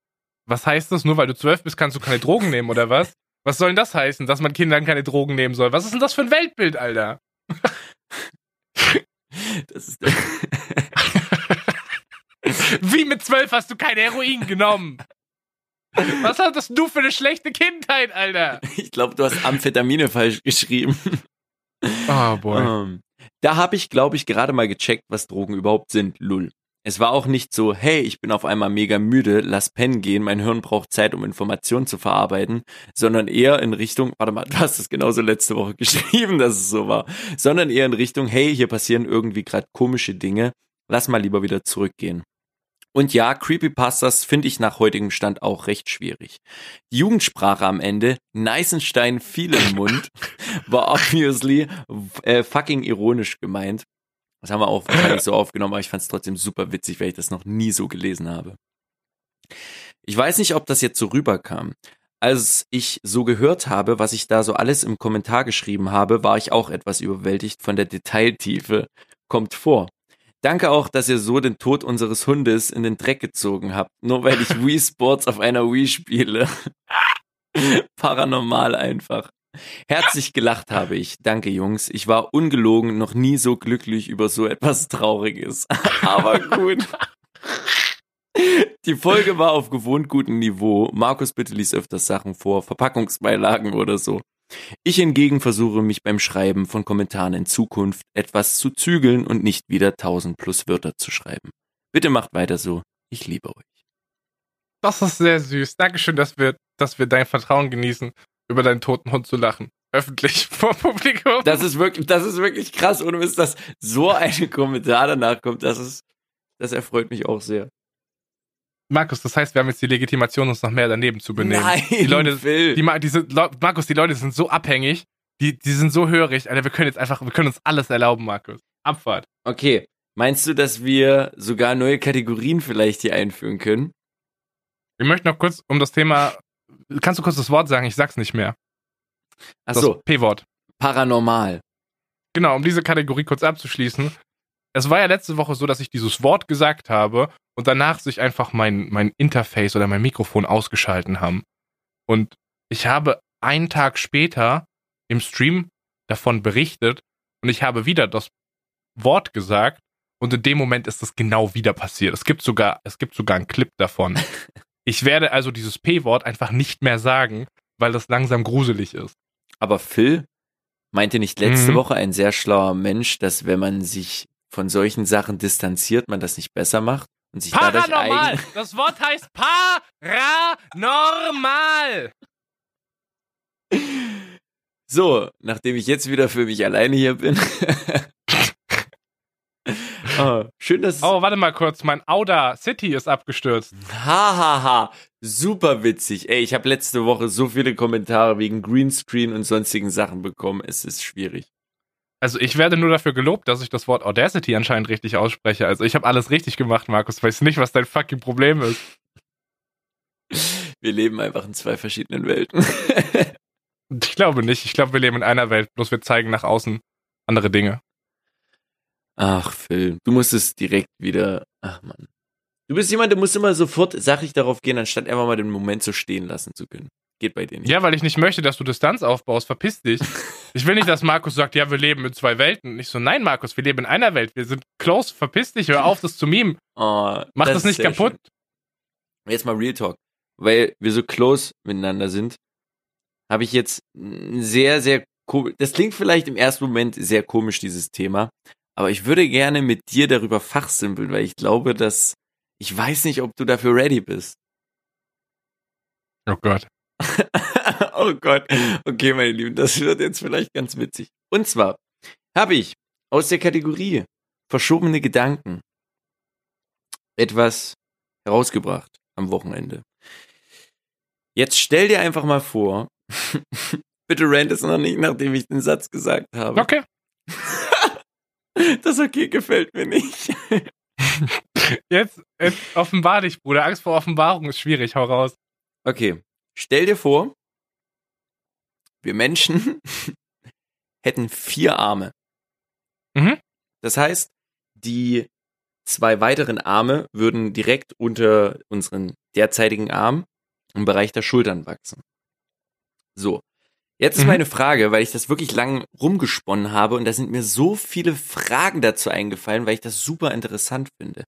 Was heißt das? Nur weil du zwölf bist, kannst du keine Drogen nehmen, oder was? Was soll denn das heißen, dass man Kindern keine Drogen nehmen soll? Was ist denn das für ein Weltbild, Alter? das ist, Wie mit zwölf hast du kein Heroin genommen? Was hattest du für eine schlechte Kindheit, Alter? ich glaube, du hast Amphetamine falsch geschrieben. Oh, boy. Ähm, da habe ich, glaube ich, gerade mal gecheckt, was Drogen überhaupt sind, lull. Es war auch nicht so, hey, ich bin auf einmal mega müde, lass pennen gehen, mein Hirn braucht Zeit, um Informationen zu verarbeiten, sondern eher in Richtung, warte mal, du hast es genauso letzte Woche geschrieben, dass es so war, sondern eher in Richtung, hey, hier passieren irgendwie gerade komische Dinge, lass mal lieber wieder zurückgehen. Und ja, Creepypastas finde ich nach heutigem Stand auch recht schwierig. Die Jugendsprache am Ende, Neißenstein viel im Mund, war obviously äh, fucking ironisch gemeint. Das haben wir auch wahrscheinlich so aufgenommen, aber ich fand es trotzdem super witzig, weil ich das noch nie so gelesen habe. Ich weiß nicht, ob das jetzt so rüberkam. Als ich so gehört habe, was ich da so alles im Kommentar geschrieben habe, war ich auch etwas überwältigt von der Detailtiefe. Kommt vor. Danke auch, dass ihr so den Tod unseres Hundes in den Dreck gezogen habt, nur weil ich Wii Sports auf einer Wii spiele. Paranormal einfach. Herzlich gelacht habe ich. Danke, Jungs. Ich war ungelogen noch nie so glücklich über so etwas Trauriges. Aber gut. Die Folge war auf gewohnt gutem Niveau. Markus bitte liest öfters Sachen vor, Verpackungsbeilagen oder so. Ich hingegen versuche mich beim Schreiben von Kommentaren in Zukunft etwas zu zügeln und nicht wieder tausend plus Wörter zu schreiben. Bitte macht weiter so. Ich liebe euch. Das ist sehr süß. Dankeschön, dass wir, dass wir dein Vertrauen genießen, über deinen toten Hund zu lachen. Öffentlich vor Publikum. Das ist wirklich, das ist wirklich krass. Und ist dass so ein Kommentar danach kommt, das ist, das erfreut mich auch sehr. Markus, das heißt, wir haben jetzt die Legitimation, uns noch mehr daneben zu benehmen. Nein, die Leute, Phil. die, die sind, Markus, die Leute sind so abhängig, die, die sind so hörig, Alter, wir können jetzt einfach, wir können uns alles erlauben, Markus. Abfahrt. Okay. Meinst du, dass wir sogar neue Kategorien vielleicht hier einführen können? Ich möchte noch kurz um das Thema, kannst du kurz das Wort sagen? Ich sag's nicht mehr. Ach so. P-Wort. Paranormal. Genau, um diese Kategorie kurz abzuschließen. Es war ja letzte Woche so, dass ich dieses Wort gesagt habe und danach sich einfach mein, mein Interface oder mein Mikrofon ausgeschalten haben. Und ich habe einen Tag später im Stream davon berichtet und ich habe wieder das Wort gesagt und in dem Moment ist es genau wieder passiert. Es gibt sogar, es gibt sogar einen Clip davon. Ich werde also dieses P-Wort einfach nicht mehr sagen, weil das langsam gruselig ist. Aber Phil meinte nicht letzte Mhm. Woche ein sehr schlauer Mensch, dass wenn man sich von solchen Sachen distanziert, man das nicht besser macht und sich dadurch Paranormal! eigen Das Wort heißt paranormal! So, nachdem ich jetzt wieder für mich alleine hier bin. oh, schön, dass Oh, warte mal kurz, mein Auda City ist abgestürzt. Hahaha, ha, ha. super witzig. Ey, ich habe letzte Woche so viele Kommentare wegen Greenscreen und sonstigen Sachen bekommen. Es ist schwierig. Also ich werde nur dafür gelobt, dass ich das Wort Audacity anscheinend richtig ausspreche. Also ich habe alles richtig gemacht, Markus. Weiß nicht, was dein fucking Problem ist. Wir leben einfach in zwei verschiedenen Welten. Ich glaube nicht. Ich glaube, wir leben in einer Welt, bloß wir zeigen nach außen andere Dinge. Ach, Phil, du musst es direkt wieder. Ach man. Du bist jemand, der muss immer sofort sachlich darauf gehen, anstatt einfach mal den Moment so stehen lassen zu können. Geht bei dir nicht. Ja, weil ich nicht möchte, dass du Distanz aufbaust. Verpiss dich. Ich will nicht, dass Markus sagt, ja, wir leben in zwei Welten. Nicht so, nein, Markus, wir leben in einer Welt. Wir sind close. Verpiss dich. Hör auf, das zu mimen. Oh, Mach das, ist nicht kaputt. schön. Jetzt mal Real Talk. Weil wir so close miteinander sind, habe ich jetzt ein sehr, sehr komisch. Das klingt vielleicht im ersten Moment sehr komisch, dieses Thema. Aber ich würde gerne mit dir darüber fachsimpeln, weil ich glaube, dass ich weiß nicht, ob du dafür ready bist. Oh Gott. oh Gott. Okay, meine Lieben, das wird jetzt vielleicht ganz witzig. Und zwar habe ich aus der Kategorie verschobene Gedanken etwas herausgebracht am Wochenende. Jetzt stell dir einfach mal vor, bitte rant es noch nicht, nachdem ich den Satz gesagt habe. Okay. Das okay gefällt mir nicht. Jetzt, jetzt offenbar dich, Bruder. Angst vor Offenbarung ist schwierig. Hau raus. Okay, stell dir vor, wir Menschen hätten vier Arme. Mhm. Das heißt, die zwei weiteren Arme würden direkt unter unseren derzeitigen Arm im Bereich der Schultern wachsen. So. Jetzt ist Mhm. meine Frage, weil ich das wirklich lang rumgesponnen habe und da sind mir so viele Fragen dazu eingefallen, weil ich das super interessant finde.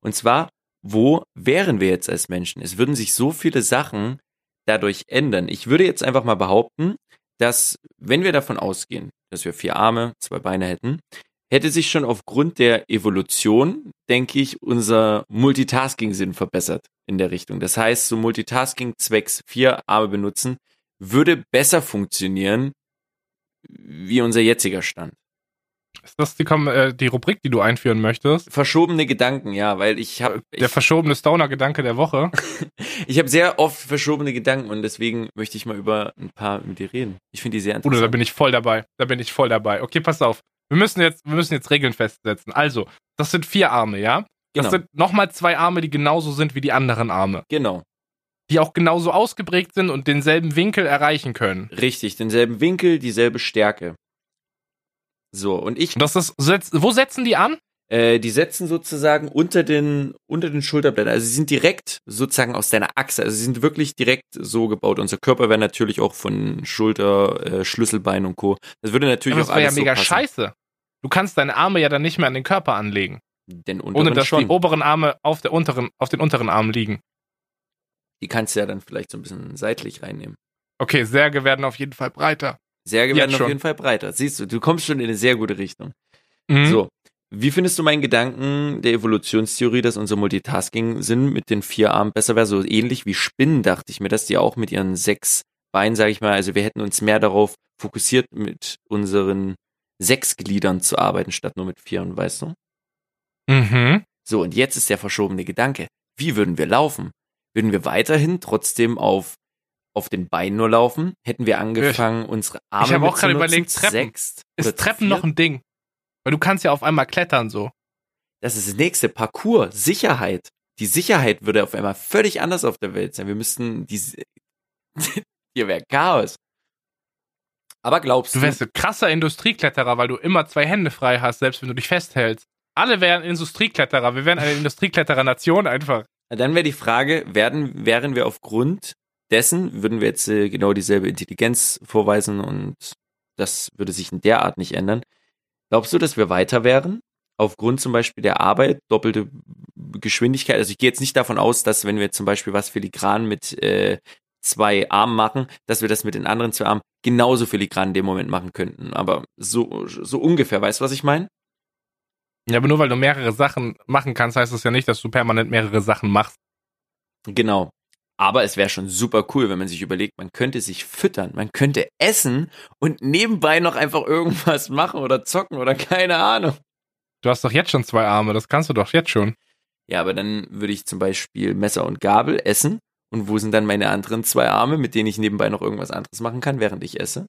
Und zwar, wo wären wir jetzt als Menschen? Es würden sich so viele Sachen dadurch ändern. Ich würde jetzt einfach mal behaupten, dass wenn wir davon ausgehen, dass wir vier Arme, zwei Beine hätten, hätte sich schon aufgrund der Evolution, denke ich, unser Multitasking-Sinn verbessert in der Richtung. Das heißt, so Multitasking zwecks vier Arme benutzen, würde besser funktionieren wie unser jetziger Stand. Ist das die, äh, die Rubrik, die du einführen möchtest? Verschobene Gedanken, ja, weil ich habe Der verschobene Stoner-Gedanke der Woche. ich habe sehr oft verschobene Gedanken und deswegen möchte ich mal über ein paar mit dir reden. Ich finde die sehr Bruder, da interessant. bin ich voll dabei. Da bin ich voll dabei. Okay, pass auf. Wir müssen jetzt, wir müssen jetzt Regeln festsetzen. Also, das sind vier Arme, ja? Das Genau. sind nochmal zwei Arme, die genauso sind wie die anderen Arme. Genau, Die auch genauso ausgeprägt sind und denselben Winkel erreichen können. richtig, denselben Winkel, dieselbe Stärke. So, und ich das ist, wo setzen die an? Äh, die setzen sozusagen unter den, unter den Schulterblättern. Also sie sind direkt sozusagen aus deiner Achse. Also sie sind wirklich direkt so gebaut. Unser Körper wäre natürlich auch von Schulter, äh, Schlüsselbein und Co. Das würde natürlich das auch wäre ja alles mega so scheiße. Du kannst deine Arme ja dann nicht mehr an den Körper anlegen. Den Ohne dass die Schwingen. oberen Arme auf, der unteren, auf den unteren Armen liegen. Die kannst du ja dann vielleicht so ein bisschen seitlich reinnehmen. Okay, Särge werden auf jeden Fall breiter. Särge werden auf schon. jeden Fall breiter. Siehst du, du kommst schon in eine sehr gute Richtung. Mhm. So. Wie findest du meinen Gedanken der Evolutionstheorie, dass unser Multitasking-Sinn mit den vier Armen besser wäre? So ähnlich wie Spinnen, dachte ich mir, dass die auch mit ihren sechs Beinen, sage ich mal, also wir hätten uns mehr darauf fokussiert, mit unseren sechs Gliedern zu arbeiten, statt nur mit vieren, weißt du? Mhm. So, und jetzt ist der verschobene Gedanke. Wie würden wir laufen? Würden wir weiterhin trotzdem auf, auf den Beinen nur laufen? Hätten wir angefangen, unsere Arme Ich habe auch gerade überlegt, Treppen. Ist Treppen noch ein Ding? Weil du kannst ja auf einmal klettern so. Das ist das nächste Parcours, Sicherheit. Die Sicherheit würde auf einmal völlig anders auf der Welt sein. Wir müssten diese, hier wäre Chaos. Aber glaubst Du du, wärst ein krasser Industriekletterer, weil du immer zwei Hände frei hast, selbst wenn du dich festhältst. Alle wären Industriekletterer. Wir wären eine Industriekletterer-Nation einfach. dann wäre die Frage, werden, wären wir aufgrund dessen, würden wir jetzt äh, genau dieselbe Intelligenz vorweisen und das würde sich in der Art nicht ändern. Glaubst du, dass wir weiter wären? Aufgrund zum Beispiel der Arbeit, doppelte Geschwindigkeit. Also ich gehe jetzt nicht davon aus, dass wenn wir zum Beispiel was filigran mit äh, zwei Armen machen, dass wir das mit den anderen zwei Armen genauso filigran in dem Moment machen könnten. Aber so, so ungefähr, weißt du, was ich meine? Ja, aber nur weil du mehrere Sachen machen kannst, heißt das ja nicht, dass du permanent mehrere Sachen machst. Genau. Aber es wäre schon super cool, wenn man sich überlegt, man könnte sich füttern, man könnte essen und nebenbei noch einfach irgendwas machen oder zocken oder keine Ahnung. Du hast doch jetzt schon zwei Arme, das kannst du doch jetzt schon. Ja, aber dann würde ich zum Beispiel Messer und Gabel essen. Und wo sind dann meine anderen zwei Arme, mit denen ich nebenbei noch irgendwas anderes machen kann, während ich esse?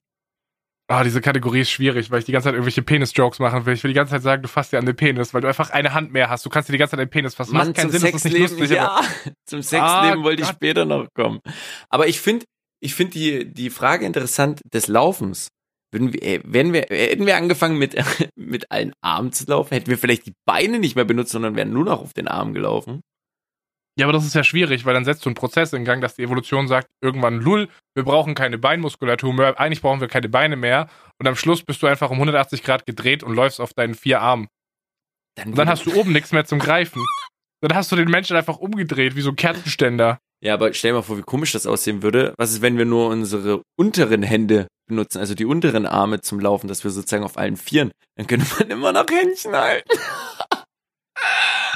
Ah, diese Kategorie ist schwierig, weil ich die ganze Zeit irgendwelche Penis-Jokes machen will. Ich will die ganze Zeit sagen, du fasst dir an den Penis, weil du einfach eine Hand mehr hast. Du kannst dir die ganze Zeit den Penis fassen. Mann, Macht keinen zum Sinn, das ist nicht Sexleben, lustig. ja, zum Sexleben Ah, wollte ich Gott. später noch kommen. Aber ich finde, ich finde die, die Frage interessant des Laufens. Würden wir, äh, wenn wir, hätten wir angefangen mit, mit allen Armen zu laufen, hätten wir vielleicht die Beine nicht mehr benutzt, sondern wären nur noch auf den Armen gelaufen. Ja, aber das ist ja schwierig, weil dann setzt du einen Prozess in Gang, dass die Evolution sagt, irgendwann, lull, wir brauchen keine Beinmuskulatur mehr, eigentlich brauchen wir keine Beine mehr. Und am Schluss bist du einfach um 180 Grad gedreht und läufst auf deinen vier Armen. Und dann hast du oben nichts mehr zum Greifen. Dann hast du den Menschen einfach umgedreht, wie so ein Kerzenständer. Ja, aber stell dir mal vor, wie komisch das aussehen würde. Was ist, wenn wir nur unsere unteren Hände benutzen, also die unteren Arme zum Laufen, dass wir sozusagen auf allen Vieren, dann könnte man immer noch Händchen halten.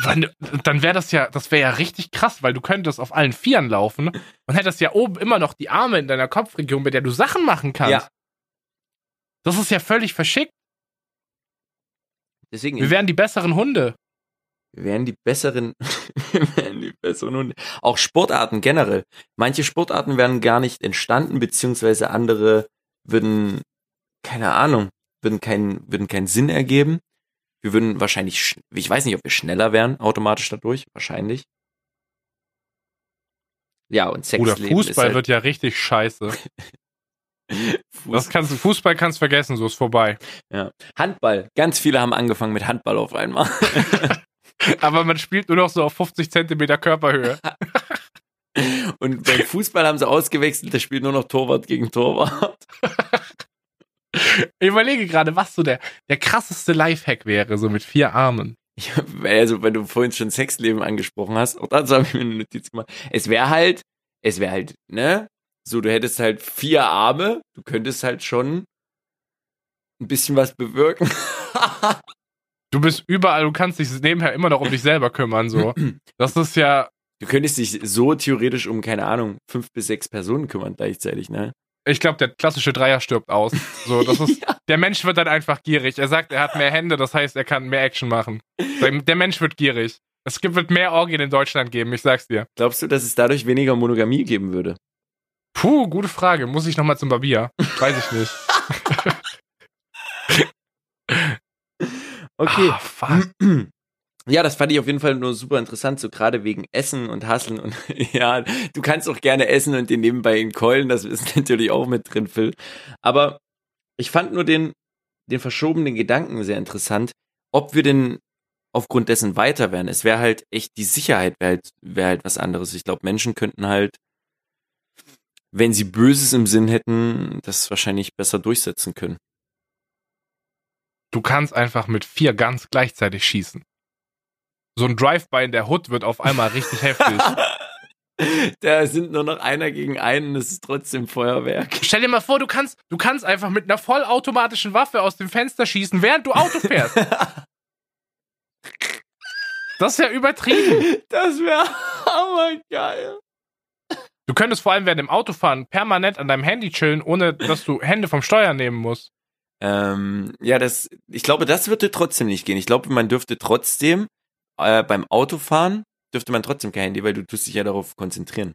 Wann- Dann wäre das ja, das wäre ja richtig krass, weil du könntest auf allen Vieren laufen und hättest ja oben immer noch die Arme in deiner Kopfregion, mit der du Sachen machen kannst. Ja. Das ist ja völlig verschickt. Deswegen, Wir wären die besseren Hunde. wir wären die besseren, wir wären die besseren Hunde. Auch Sportarten generell. Manche Sportarten wären gar nicht entstanden, beziehungsweise andere würden, keine Ahnung, würden keinen, würden keinen Sinn ergeben. Wir würden wahrscheinlich, sch- ich weiß nicht, ob wir schneller wären, automatisch dadurch, wahrscheinlich. Ja, und Sexleben ist Fußball halt, wird ja richtig scheiße. Das kannst du, Fußball kannst vergessen, so ist vorbei. ja. Handball. Ganz viele haben angefangen mit Handball auf einmal. Aber man spielt nur noch so auf 50 Zentimeter Körperhöhe. Und beim Fußball haben sie ausgewechselt, da spielt nur noch Torwart gegen Torwart. Ich überlege gerade, was so der, der krasseste Lifehack wäre, so mit vier Armen. Ich, also, wenn du vorhin schon Sexleben angesprochen hast, auch dazu habe ich mir eine Notiz gemacht. Es wäre halt, es wäre halt, ne? So, du hättest halt vier Arme, du könntest halt schon ein bisschen was bewirken. Du bist überall, du kannst dich nebenher immer noch um dich selber kümmern, so. Das ist ja, Du könntest dich so theoretisch um, keine Ahnung, fünf bis sechs Personen kümmern gleichzeitig, ne? Ich glaube, der klassische Dreier stirbt aus. So, das ist, Der Mensch wird dann einfach gierig. Er sagt, er hat mehr Hände, das heißt, er kann mehr Action machen. Der Mensch wird gierig. Es gibt, wird mehr Orgien in Deutschland geben, ich sag's dir. Glaubst du, dass es dadurch weniger Monogamie geben würde? Puh, gute Frage. Muss ich nochmal zum Barbier? Weiß ich nicht. okay. Ah, fuck. Ja, das fand ich auf jeden Fall nur super interessant, so gerade wegen Essen und Hasseln und ja, du kannst auch gerne essen und den nebenbei in Keulen, das ist natürlich auch mit drin, Phil. Aber ich fand nur den, den verschobenen Gedanken sehr interessant, ob wir denn aufgrund dessen weiter wären. Es wäre halt echt, die Sicherheit wäre halt, wär halt was anderes. Ich glaube, Menschen könnten halt, wenn sie Böses im Sinn hätten, das wahrscheinlich besser durchsetzen können. Du kannst einfach mit vier Guns gleichzeitig schießen. So ein Drive-by in der Hood wird auf einmal richtig heftig. Da sind nur noch einer gegen einen, das ist trotzdem Feuerwerk. Stell dir mal vor, du kannst, du kannst einfach mit einer vollautomatischen Waffe aus dem Fenster schießen, während du Auto fährst. Das ist ja übertrieben. Das wäre hammergeil. Du könntest vor allem während dem Autofahren permanent an deinem Handy chillen, ohne dass du Hände vom Steuer nehmen musst. Ähm, ja, das, ich glaube, das würde trotzdem nicht gehen. Ich glaube, man dürfte trotzdem äh, beim Autofahren dürfte man trotzdem kein Handy, weil du tust dich ja darauf konzentrieren.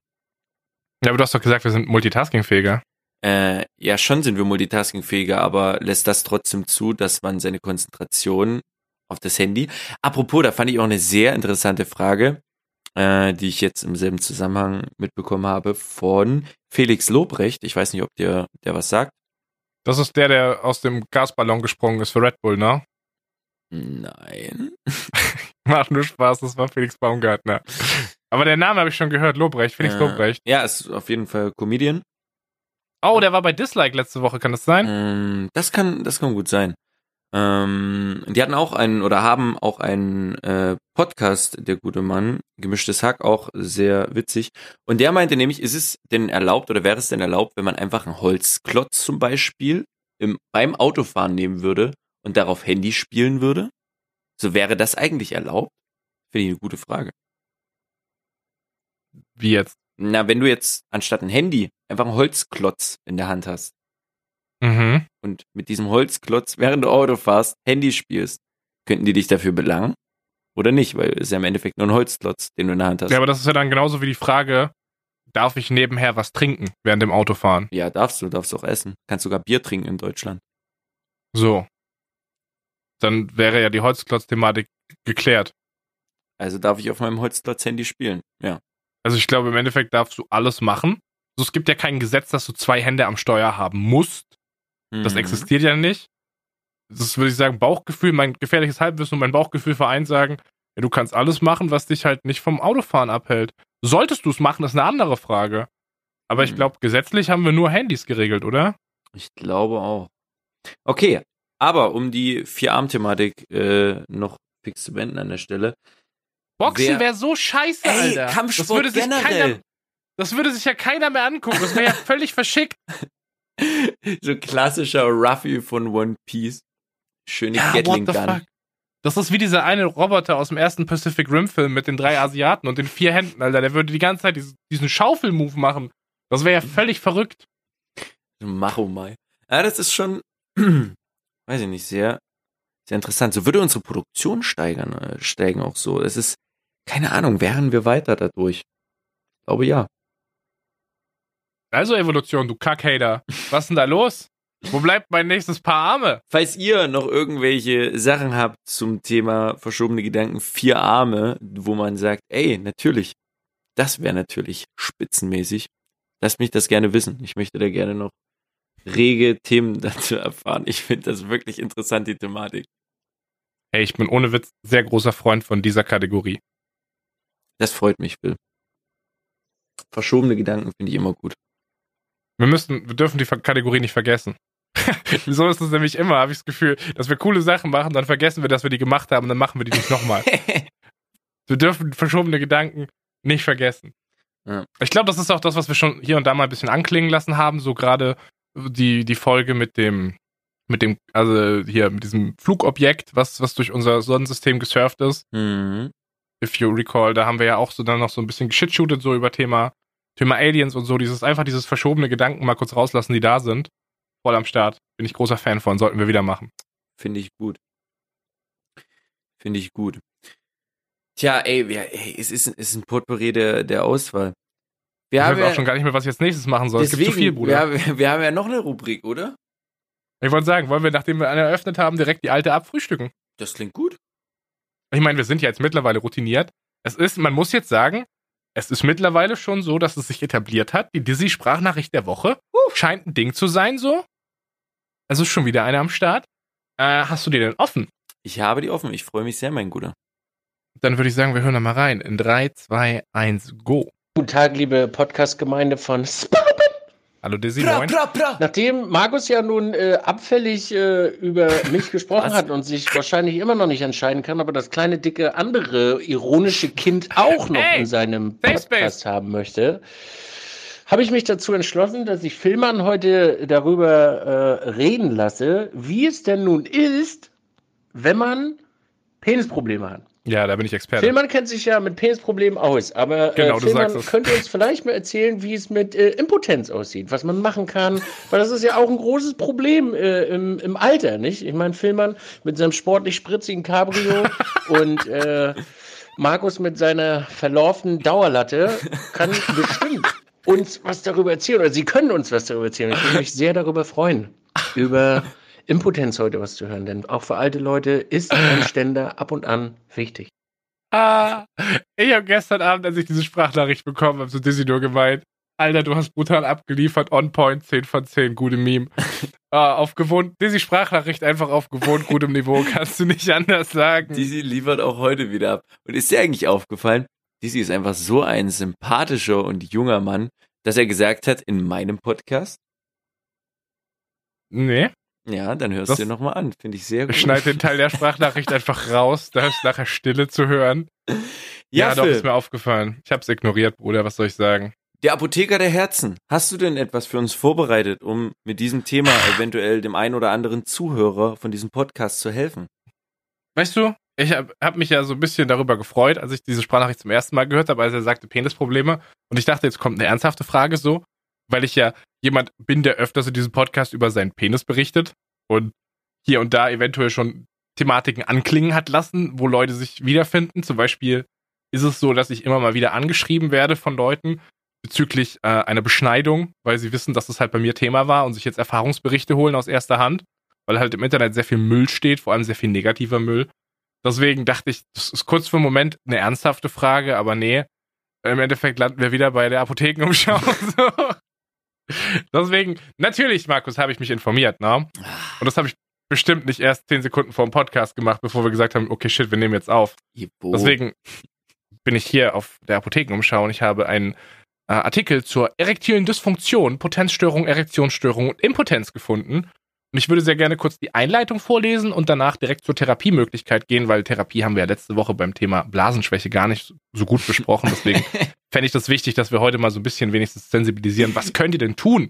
Ja, aber du hast doch gesagt, wir sind multitaskingfähiger. Äh, ja, schon sind wir multitaskingfähiger, aber lässt das trotzdem zu, dass man seine Konzentration auf das Handy. Apropos, da fand ich auch eine sehr interessante Frage, äh, die ich jetzt im selben Zusammenhang mitbekommen habe von Felix Lobrecht. Ich weiß nicht, ob dir der was sagt. Das ist der, der aus dem Gasballon gesprungen ist für Red Bull, ne? Nein. Macht nur Spaß, das war Felix Baumgartner. Aber der Name habe ich schon gehört, Lobrecht, Felix Äh, Lobrecht. Ja, ist auf jeden Fall Comedian. Oh, der war bei Dislike letzte Woche, kann das sein? Ähm, das kann, das kann gut sein. Ähm, die hatten auch einen oder haben auch einen äh, Podcast, der gute Mann, gemischtes Hack, auch sehr witzig. Und der meinte nämlich, ist es denn erlaubt oder wäre es denn erlaubt, wenn man einfach einen Holzklotz zum Beispiel im, beim Autofahren nehmen würde und darauf Handy spielen würde? So wäre das eigentlich erlaubt? Finde ich eine gute Frage. Wie jetzt? Na, wenn du jetzt anstatt ein Handy einfach einen Holzklotz in der Hand hast Mhm. und mit diesem Holzklotz, während du Auto fährst, Handy spielst, könnten die dich dafür belangen? Oder nicht? Weil es ist ja im Endeffekt nur ein Holzklotz, den du in der Hand hast. Ja, aber das ist ja dann genauso wie die Frage, darf ich nebenher was trinken während dem Autofahren? ja, darfst du, darfst auch essen. Kannst sogar Bier trinken in Deutschland. So. Dann wäre ja die Holzklotz-Thematik geklärt. Also darf ich auf meinem Holzklotz Handy spielen. Ja. Also ich glaube, im Endeffekt darfst du alles machen. Also es gibt ja kein Gesetz, dass du zwei Hände am Steuer haben musst. Das Mhm. existiert ja nicht. Das würde ich sagen, Bauchgefühl, mein gefährliches Halbwissen und mein Bauchgefühl vereint sagen, ja, du kannst alles machen, was dich halt nicht vom Autofahren abhält. Solltest du es machen, ist eine andere Frage. Aber ich Mhm. glaube, gesetzlich haben wir nur Handys geregelt, oder? Ich glaube auch. Okay, aber um die Vier-Arm-Thematik äh, noch fix zu beenden an der Stelle. Boxen wäre so scheiße, Ey, Alter. das Kampfsport würde sich generell. keiner, das würde sich ja keiner mehr angucken. Das wäre ja völlig verschickt. So klassischer Ruffy von One Piece. Schöne Ja, Gatling Gun. Das ist wie dieser eine Roboter aus dem ersten Pacific Rim Film mit den drei Asiaten und den vier Händen, Alter. Der würde die ganze Zeit diesen, diesen Schaufel-Move machen. Das wäre ja völlig verrückt. Macho Mai. Ja, das ist schon, weiß ich nicht, sehr, sehr interessant. So würde unsere Produktion steigern, äh, steigen auch so. Es ist, keine Ahnung, wären wir weiter dadurch? Ich glaube ja. Also Evolution, du Kackhater. Was ist denn da los? Wo bleibt mein nächstes Paar Arme? Falls ihr noch irgendwelche Sachen habt zum Thema verschobene Gedanken, vier Arme, wo man sagt, ey, natürlich, das wäre natürlich spitzenmäßig. Lasst mich das gerne wissen. Ich möchte da gerne noch rege Themen dazu erfahren. Ich finde das wirklich interessant, die Thematik. Hey, ich bin ohne Witz sehr großer Freund von dieser Kategorie. Das freut mich, Bill. Verschobene Gedanken finde ich immer gut. Wir müssen, wir dürfen die Kategorie nicht vergessen. so ist es nämlich immer, habe ich das Gefühl, dass wir coole Sachen machen, dann vergessen wir, dass wir die gemacht haben und dann machen wir die nicht nochmal. Wir dürfen verschobene Gedanken nicht vergessen. Ja. Ich glaube, das ist auch das, was wir schon hier und da mal ein bisschen anklingen lassen haben, so gerade die, die Folge mit dem, mit dem, also hier mit diesem Flugobjekt, was, was durch unser Sonnensystem gesurft ist. mhm. If you recall, da haben wir ja auch so dann noch so ein bisschen geschitshootet, so über Thema Thema Aliens und so, dieses einfach dieses verschobene Gedanken mal kurz rauslassen, die da sind. Voll am Start. Bin ich großer Fan von, sollten wir wieder machen. Finde ich gut. Finde ich gut. Tja, ey, ey es, ist, es ist ein Potpourri der, der Auswahl. Wir ich haben weiß auch ja, schon gar nicht mehr, was ich jetzt nächstes machen soll. es deswegen, gibt zu viel, Bruder. Wir, wir haben ja noch eine Rubrik, oder? Ich wollte sagen, wollen wir, nachdem wir eine eröffnet haben, direkt die alte abfrühstücken? Das klingt gut. Ich meine, wir sind ja jetzt mittlerweile routiniert. Es ist, man muss jetzt sagen, es ist mittlerweile schon so, dass es sich etabliert hat. Die Dizzy-Sprachnachricht der Woche scheint ein Ding zu sein, so. Also ist schon wieder eine am Start. Äh, hast du die denn offen? Ich habe die offen. Ich freue mich sehr, mein Guter. Dann würde ich sagen, wir hören da mal rein. In 3, 2, 1, go. Guten Tag, liebe Podcast-Gemeinde von Sp Hallo Dizzy, Pra, moin. pra, pra. Nachdem Markus ja nun äh, abfällig äh, über mich gesprochen Was? hat und sich wahrscheinlich immer noch nicht entscheiden kann, aber das kleine, dicke, andere ironische Kind auch noch Hey, in seinem Podcast Space. haben möchte, habe ich mich dazu entschlossen, dass ich Filmern heute darüber äh, reden lasse, wie es denn nun ist, wenn man Penisprobleme hat. Ja, da bin ich Experte. Filmmann kennt sich ja mit Penisproblemen aus, aber Genau, äh, Filmmann sagst es. könnte uns vielleicht mal erzählen, wie es mit äh, Impotenz aussieht, was man machen kann, weil das ist ja auch ein großes Problem äh, im, im Alter, nicht? Ich meine, Filmmann mit seinem sportlich spritzigen Cabrio und äh, Markus mit seiner verlauften Dauerlatte kann bestimmt uns was darüber erzählen, oder sie können uns was darüber erzählen. Ich würde mich sehr darüber freuen, über Impotenz heute was zu hören, denn auch für alte Leute ist ein Ständer ab und an wichtig. Ah, ich habe gestern Abend, als ich diese Sprachnachricht bekommen habe, so Dizzy nur gemeint, Alter, du hast brutal abgeliefert, on point, 10 von 10, gute Meme. ah, auf gewohnt, Dizzy Sprachnachricht einfach auf gewohnt gutem Niveau, kannst du nicht anders sagen. Dizzy liefert auch heute wieder ab. Und ist dir eigentlich aufgefallen, Dizzy ist einfach so ein sympathischer und junger Mann, dass er gesagt hat, in meinem Podcast, nee, ja, dann hörst Das- du dir nochmal an. Finde ich sehr gut. ich schneide den Teil der Sprachnachricht einfach raus, da ist nachher Stille zu hören. ja, Ja, doch, ist mir aufgefallen. Ich hab's ignoriert, Bruder, was soll ich sagen? der Apotheker der Herzen. Hast du denn etwas für uns vorbereitet, um mit diesem Thema eventuell dem einen oder anderen Zuhörer von diesem Podcast zu helfen? Weißt du, ich habe hab mich ja so ein bisschen darüber gefreut, als ich diese Sprachnachricht zum ersten Mal gehört habe, als er sagte Penisprobleme. Und ich dachte, jetzt kommt eine ernsthafte Frage so, weil ich ja jemand bin, der öfters in diesem Podcast über seinen Penis berichtet und hier und da eventuell schon Thematiken anklingen hat lassen, wo Leute sich wiederfinden. Zum Beispiel ist es so, dass ich immer mal wieder angeschrieben werde von Leuten bezüglich äh, einer Beschneidung, weil sie wissen, dass das halt bei mir Thema war und sich jetzt Erfahrungsberichte holen aus erster Hand, weil halt im Internet sehr viel Müll steht, vor allem sehr viel negativer Müll. Deswegen dachte ich, das ist kurz für einen Moment eine ernsthafte Frage, aber nee. Im Endeffekt landen wir wieder bei der Apothekenumschau. Deswegen, natürlich, Markus, habe ich mich informiert, ne? Und das habe ich bestimmt nicht erst zehn Sekunden vor dem Podcast gemacht, bevor wir gesagt haben, okay, shit, wir nehmen jetzt auf. Jebo. Deswegen bin ich hier auf der Apothekenumschau und ich habe einen äh, Artikel zur erektilen Dysfunktion, Potenzstörung, Erektionsstörung und Impotenz gefunden. Und ich würde sehr gerne kurz die Einleitung vorlesen und danach direkt zur Therapiemöglichkeit gehen, weil Therapie haben wir ja letzte Woche beim Thema Blasenschwäche gar nicht so gut besprochen. Deswegen fände ich das wichtig, dass wir heute mal so ein bisschen wenigstens sensibilisieren. Was könnt ihr denn tun,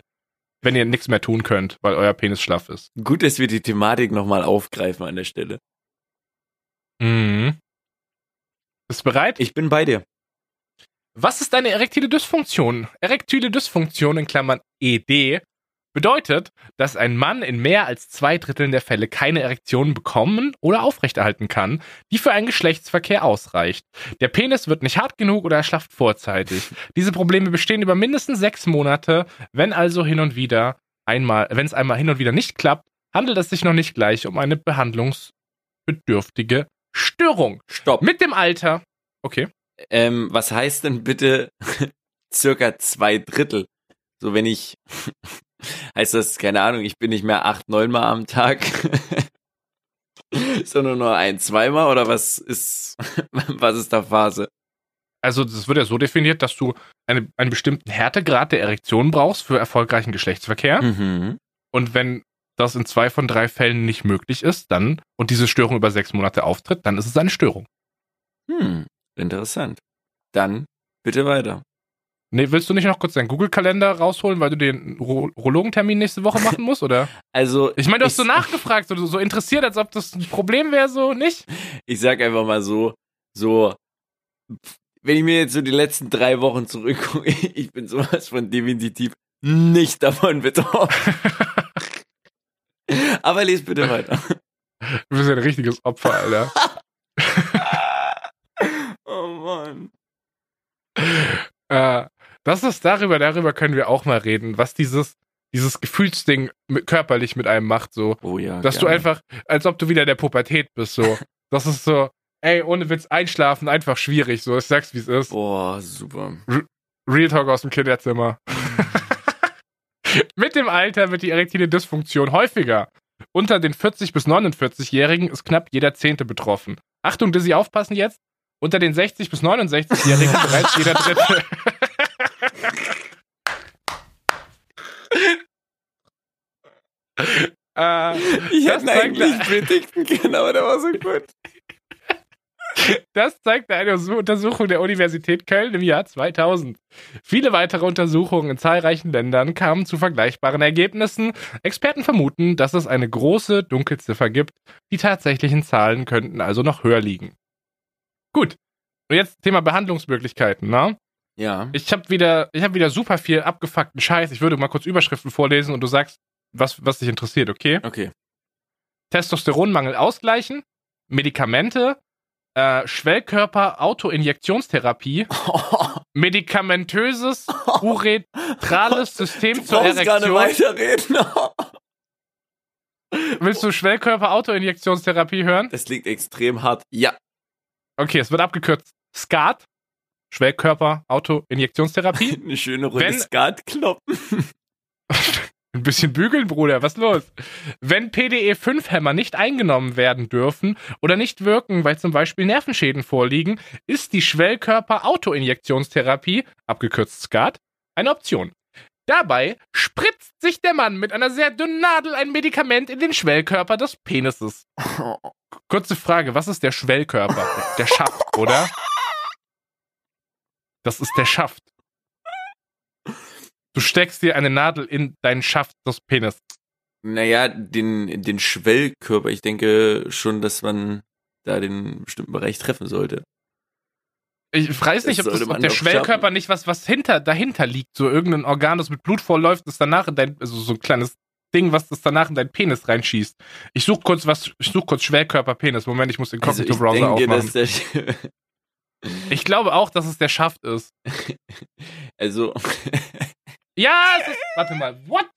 wenn ihr nichts mehr tun könnt, weil euer Penis schlaff ist? Gut, dass wir die Thematik nochmal aufgreifen an der Stelle. Mhm. Bist du bereit? Ich bin bei dir. Was ist eine erektile Dysfunktion? Erektile Dysfunktion in Klammern ED bedeutet, dass ein Mann in mehr als zwei Dritteln der Fälle keine Erektion bekommen oder aufrechterhalten kann, die für einen Geschlechtsverkehr ausreicht. Der Penis wird nicht hart genug oder erschlafft vorzeitig. Diese Probleme bestehen über mindestens sechs Monate. Wenn also hin und wieder einmal, wenn es einmal hin und wieder nicht klappt, handelt es sich noch nicht gleich um eine behandlungsbedürftige Störung. Stopp. Mit dem Alter. Okay. Ähm, was heißt denn bitte circa zwei Drittel? So wenn ich, heißt das, keine Ahnung, ich bin nicht mehr acht, neun Mal am Tag, sondern nur ein, zweimal oder was ist, was ist da Phase? Also das wird ja so definiert, dass du eine, einen bestimmten Härtegrad der Erektion brauchst für erfolgreichen Geschlechtsverkehr. Mhm. Und wenn das in zwei von drei Fällen nicht möglich ist, dann und diese Störung über sechs Monate auftritt, dann ist es eine Störung. Hm, interessant. Dann bitte weiter. Nee, willst du nicht noch kurz deinen Google-Kalender rausholen, weil du den Ro Urologentermin nächste Woche machen musst, oder? Also, Ich meine, du hast so nachgefragt, so, so interessiert, als ob das ein Problem wäre, so nicht? ich sag einfach mal so, so, wenn ich mir jetzt so die letzten drei Wochen zurückgucke, ich bin sowas von definitiv nicht davon betroffen. Aber les bitte weiter. Du bist ja ein richtiges Opfer, Alter. oh Mann. Äh, das ist darüber, darüber können wir auch mal reden, was dieses, dieses Gefühlsding mit, körperlich mit einem macht, so. Oh ja. Dass du gerne. einfach, als ob du wieder der Pubertät bist, so. Das ist so, ey, ohne Witz, einschlafen, einfach schwierig, so. Ich sag's, wie es ist. Boah, super. Real Talk aus dem Kinderzimmer. Mit dem Alter wird die erektile Dysfunktion häufiger. Unter den 40- bis 49-Jährigen ist knapp jeder Zehnte betroffen. Achtung, Dizzy, aufpassen jetzt. Unter den 60- bis 69-Jährigen bereits jeder Dritte. äh, Ich Das hätte eigentlich predikten können, aber der war so gut. Das zeigte eine Untersuchung der Universität Köln im Jahr 2000. Viele weitere Untersuchungen in zahlreichen Ländern kamen zu vergleichbaren Ergebnissen. Experten vermuten, dass es eine große Dunkelziffer gibt. Die tatsächlichen Zahlen könnten also noch höher liegen. Gut. Und jetzt Thema Behandlungsmöglichkeiten, ne? Ja. Ich habe wieder, ich habe wieder super viel abgefuckten Scheiß. Ich würde mal kurz Überschriften vorlesen und du sagst, was, was dich interessiert, okay? Okay. Testosteronmangel ausgleichen, Medikamente, äh, Schwellkörper, Autoinjektionstherapie, medikamentöses uretrales System Du zur brauchst gar nicht Erektion. weiterreden. Willst du Schwellkörper, Autoinjektionstherapie hören? Das liegt extrem hart. Ja. Okay, es wird abgekürzt. SCAT, Schwellkörper, Autoinjektionstherapie. Eine schöne Runde Wenn- Skat kloppen. Ein bisschen bügeln, Bruder, was los? Wenn PDE5-Hämmer nicht eingenommen werden dürfen oder nicht wirken, weil zum Beispiel Nervenschäden vorliegen, ist die Schwellkörper-Autoinjektionstherapie, abgekürzt SCAT, eine Option. Dabei spritzt sich der Mann mit einer sehr dünnen Nadel ein Medikament in den Schwellkörper des Penises. Kurze Frage, was ist der Schwellkörper? Der Schaft, oder? Das ist der Schaft. Du steckst dir eine Nadel in deinen Schaft des Penis. Naja, den, den Schwellkörper. Ich denke schon, dass man da den bestimmten Bereich treffen sollte. Ich weiß nicht, Das ob, das, ob der Schwellkörper schaffen. nicht was, was hinter, dahinter liegt. So irgendein Organ, das mit Blut vollläuft, das danach in dein, also so ein kleines Ding, was das danach in deinen Penis reinschießt. Ich suche kurz was, ich suche kurz Schwellkörper-Penis. Moment, ich muss den Also ich Cognito-Browser denke, aufmachen. dass der, Ich glaube auch, dass es der Schaft ist. also, Ja, es ist, warte mal, what?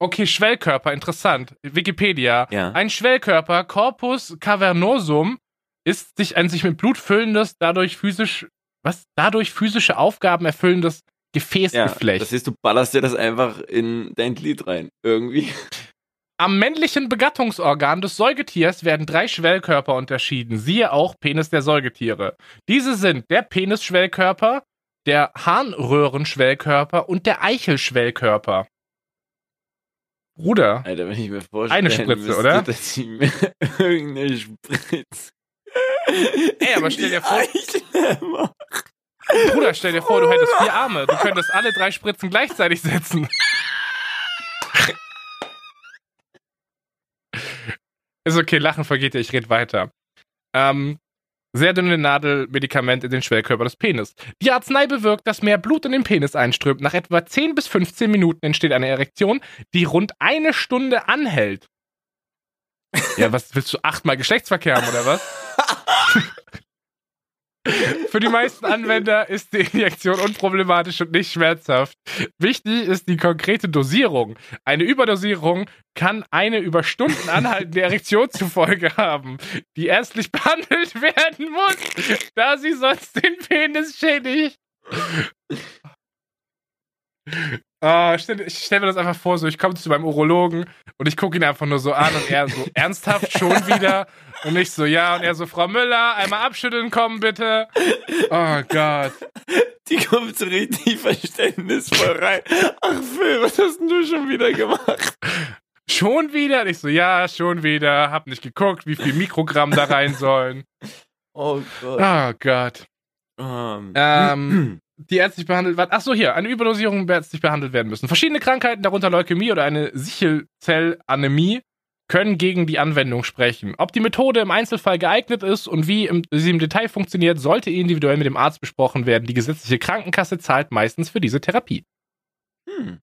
Okay, Schwellkörper, interessant. Wikipedia. ja. Ein Schwellkörper, Corpus cavernosum, ist sich ein sich mit Blut füllendes, dadurch physisch, was? Dadurch physische Aufgaben erfüllendes Ja, Gefäßgeflecht. das heißt, du ballerst dir das einfach in dein Glied rein. Irgendwie. Am männlichen Begattungsorgan des Säugetiers werden drei Schwellkörper unterschieden. Siehe auch Penis der Säugetiere. Diese sind der Penisschwellkörper, der Harnröhrenschwellkörper und der Eichelschwellkörper. Bruder, Alter, wenn ich mir vorstelle, Eine Spritze, oder? dass ich mir irgendeine Spritze. Ey, aber stell dir vor- Bruder, stell dir vor, du hättest vier Arme. Du könntest alle drei Spritzen gleichzeitig setzen. Ist okay, Lachen vergeht dir, ich rede weiter. Ähm, sehr dünne Nadel, Medikament in den Schwellkörper des Penis. Die Arznei bewirkt, dass mehr Blut in den Penis einströmt. Nach etwa 10 bis 15 Minuten entsteht eine Erektion, die rund eine Stunde anhält. Ja, was willst du achtmal Geschlechtsverkehr haben oder was? Für die meisten Anwender ist die Injektion unproblematisch und nicht schmerzhaft. Wichtig ist die konkrete Dosierung. Eine Überdosierung kann eine über Stunden anhaltende Erektion zur Folge haben, die ärztlich behandelt werden muss, da sie sonst den Penis schädigt. Stell, ich stell mir das einfach vor, so ich komme zu meinem Urologen und ich gucke ihn einfach nur so an und er so ernsthaft schon wieder und ich so ja und er so Frau Müller einmal abschütteln kommen bitte. Oh Gott. Die kommt so richtig verständnisvoll rein. Ach Phil, was hast denn du schon wieder gemacht? Schon wieder? Und ich so ja schon wieder. Hab nicht geguckt, wie viel Mikrogramm da rein sollen. Oh Gott. Oh Gott. Ähm, Ähm, die ärztlich behandelt werden. Ach so, hier, eine Überdosierung ärztlich behandelt werden müssen. Verschiedene Krankheiten, darunter Leukämie oder eine Sichelzellanämie, können gegen die Anwendung sprechen. Ob die Methode im Einzelfall geeignet ist und wie im, sie im Detail funktioniert, sollte individuell mit dem Arzt besprochen werden. Die gesetzliche Krankenkasse zahlt meistens für diese Therapie. Hm.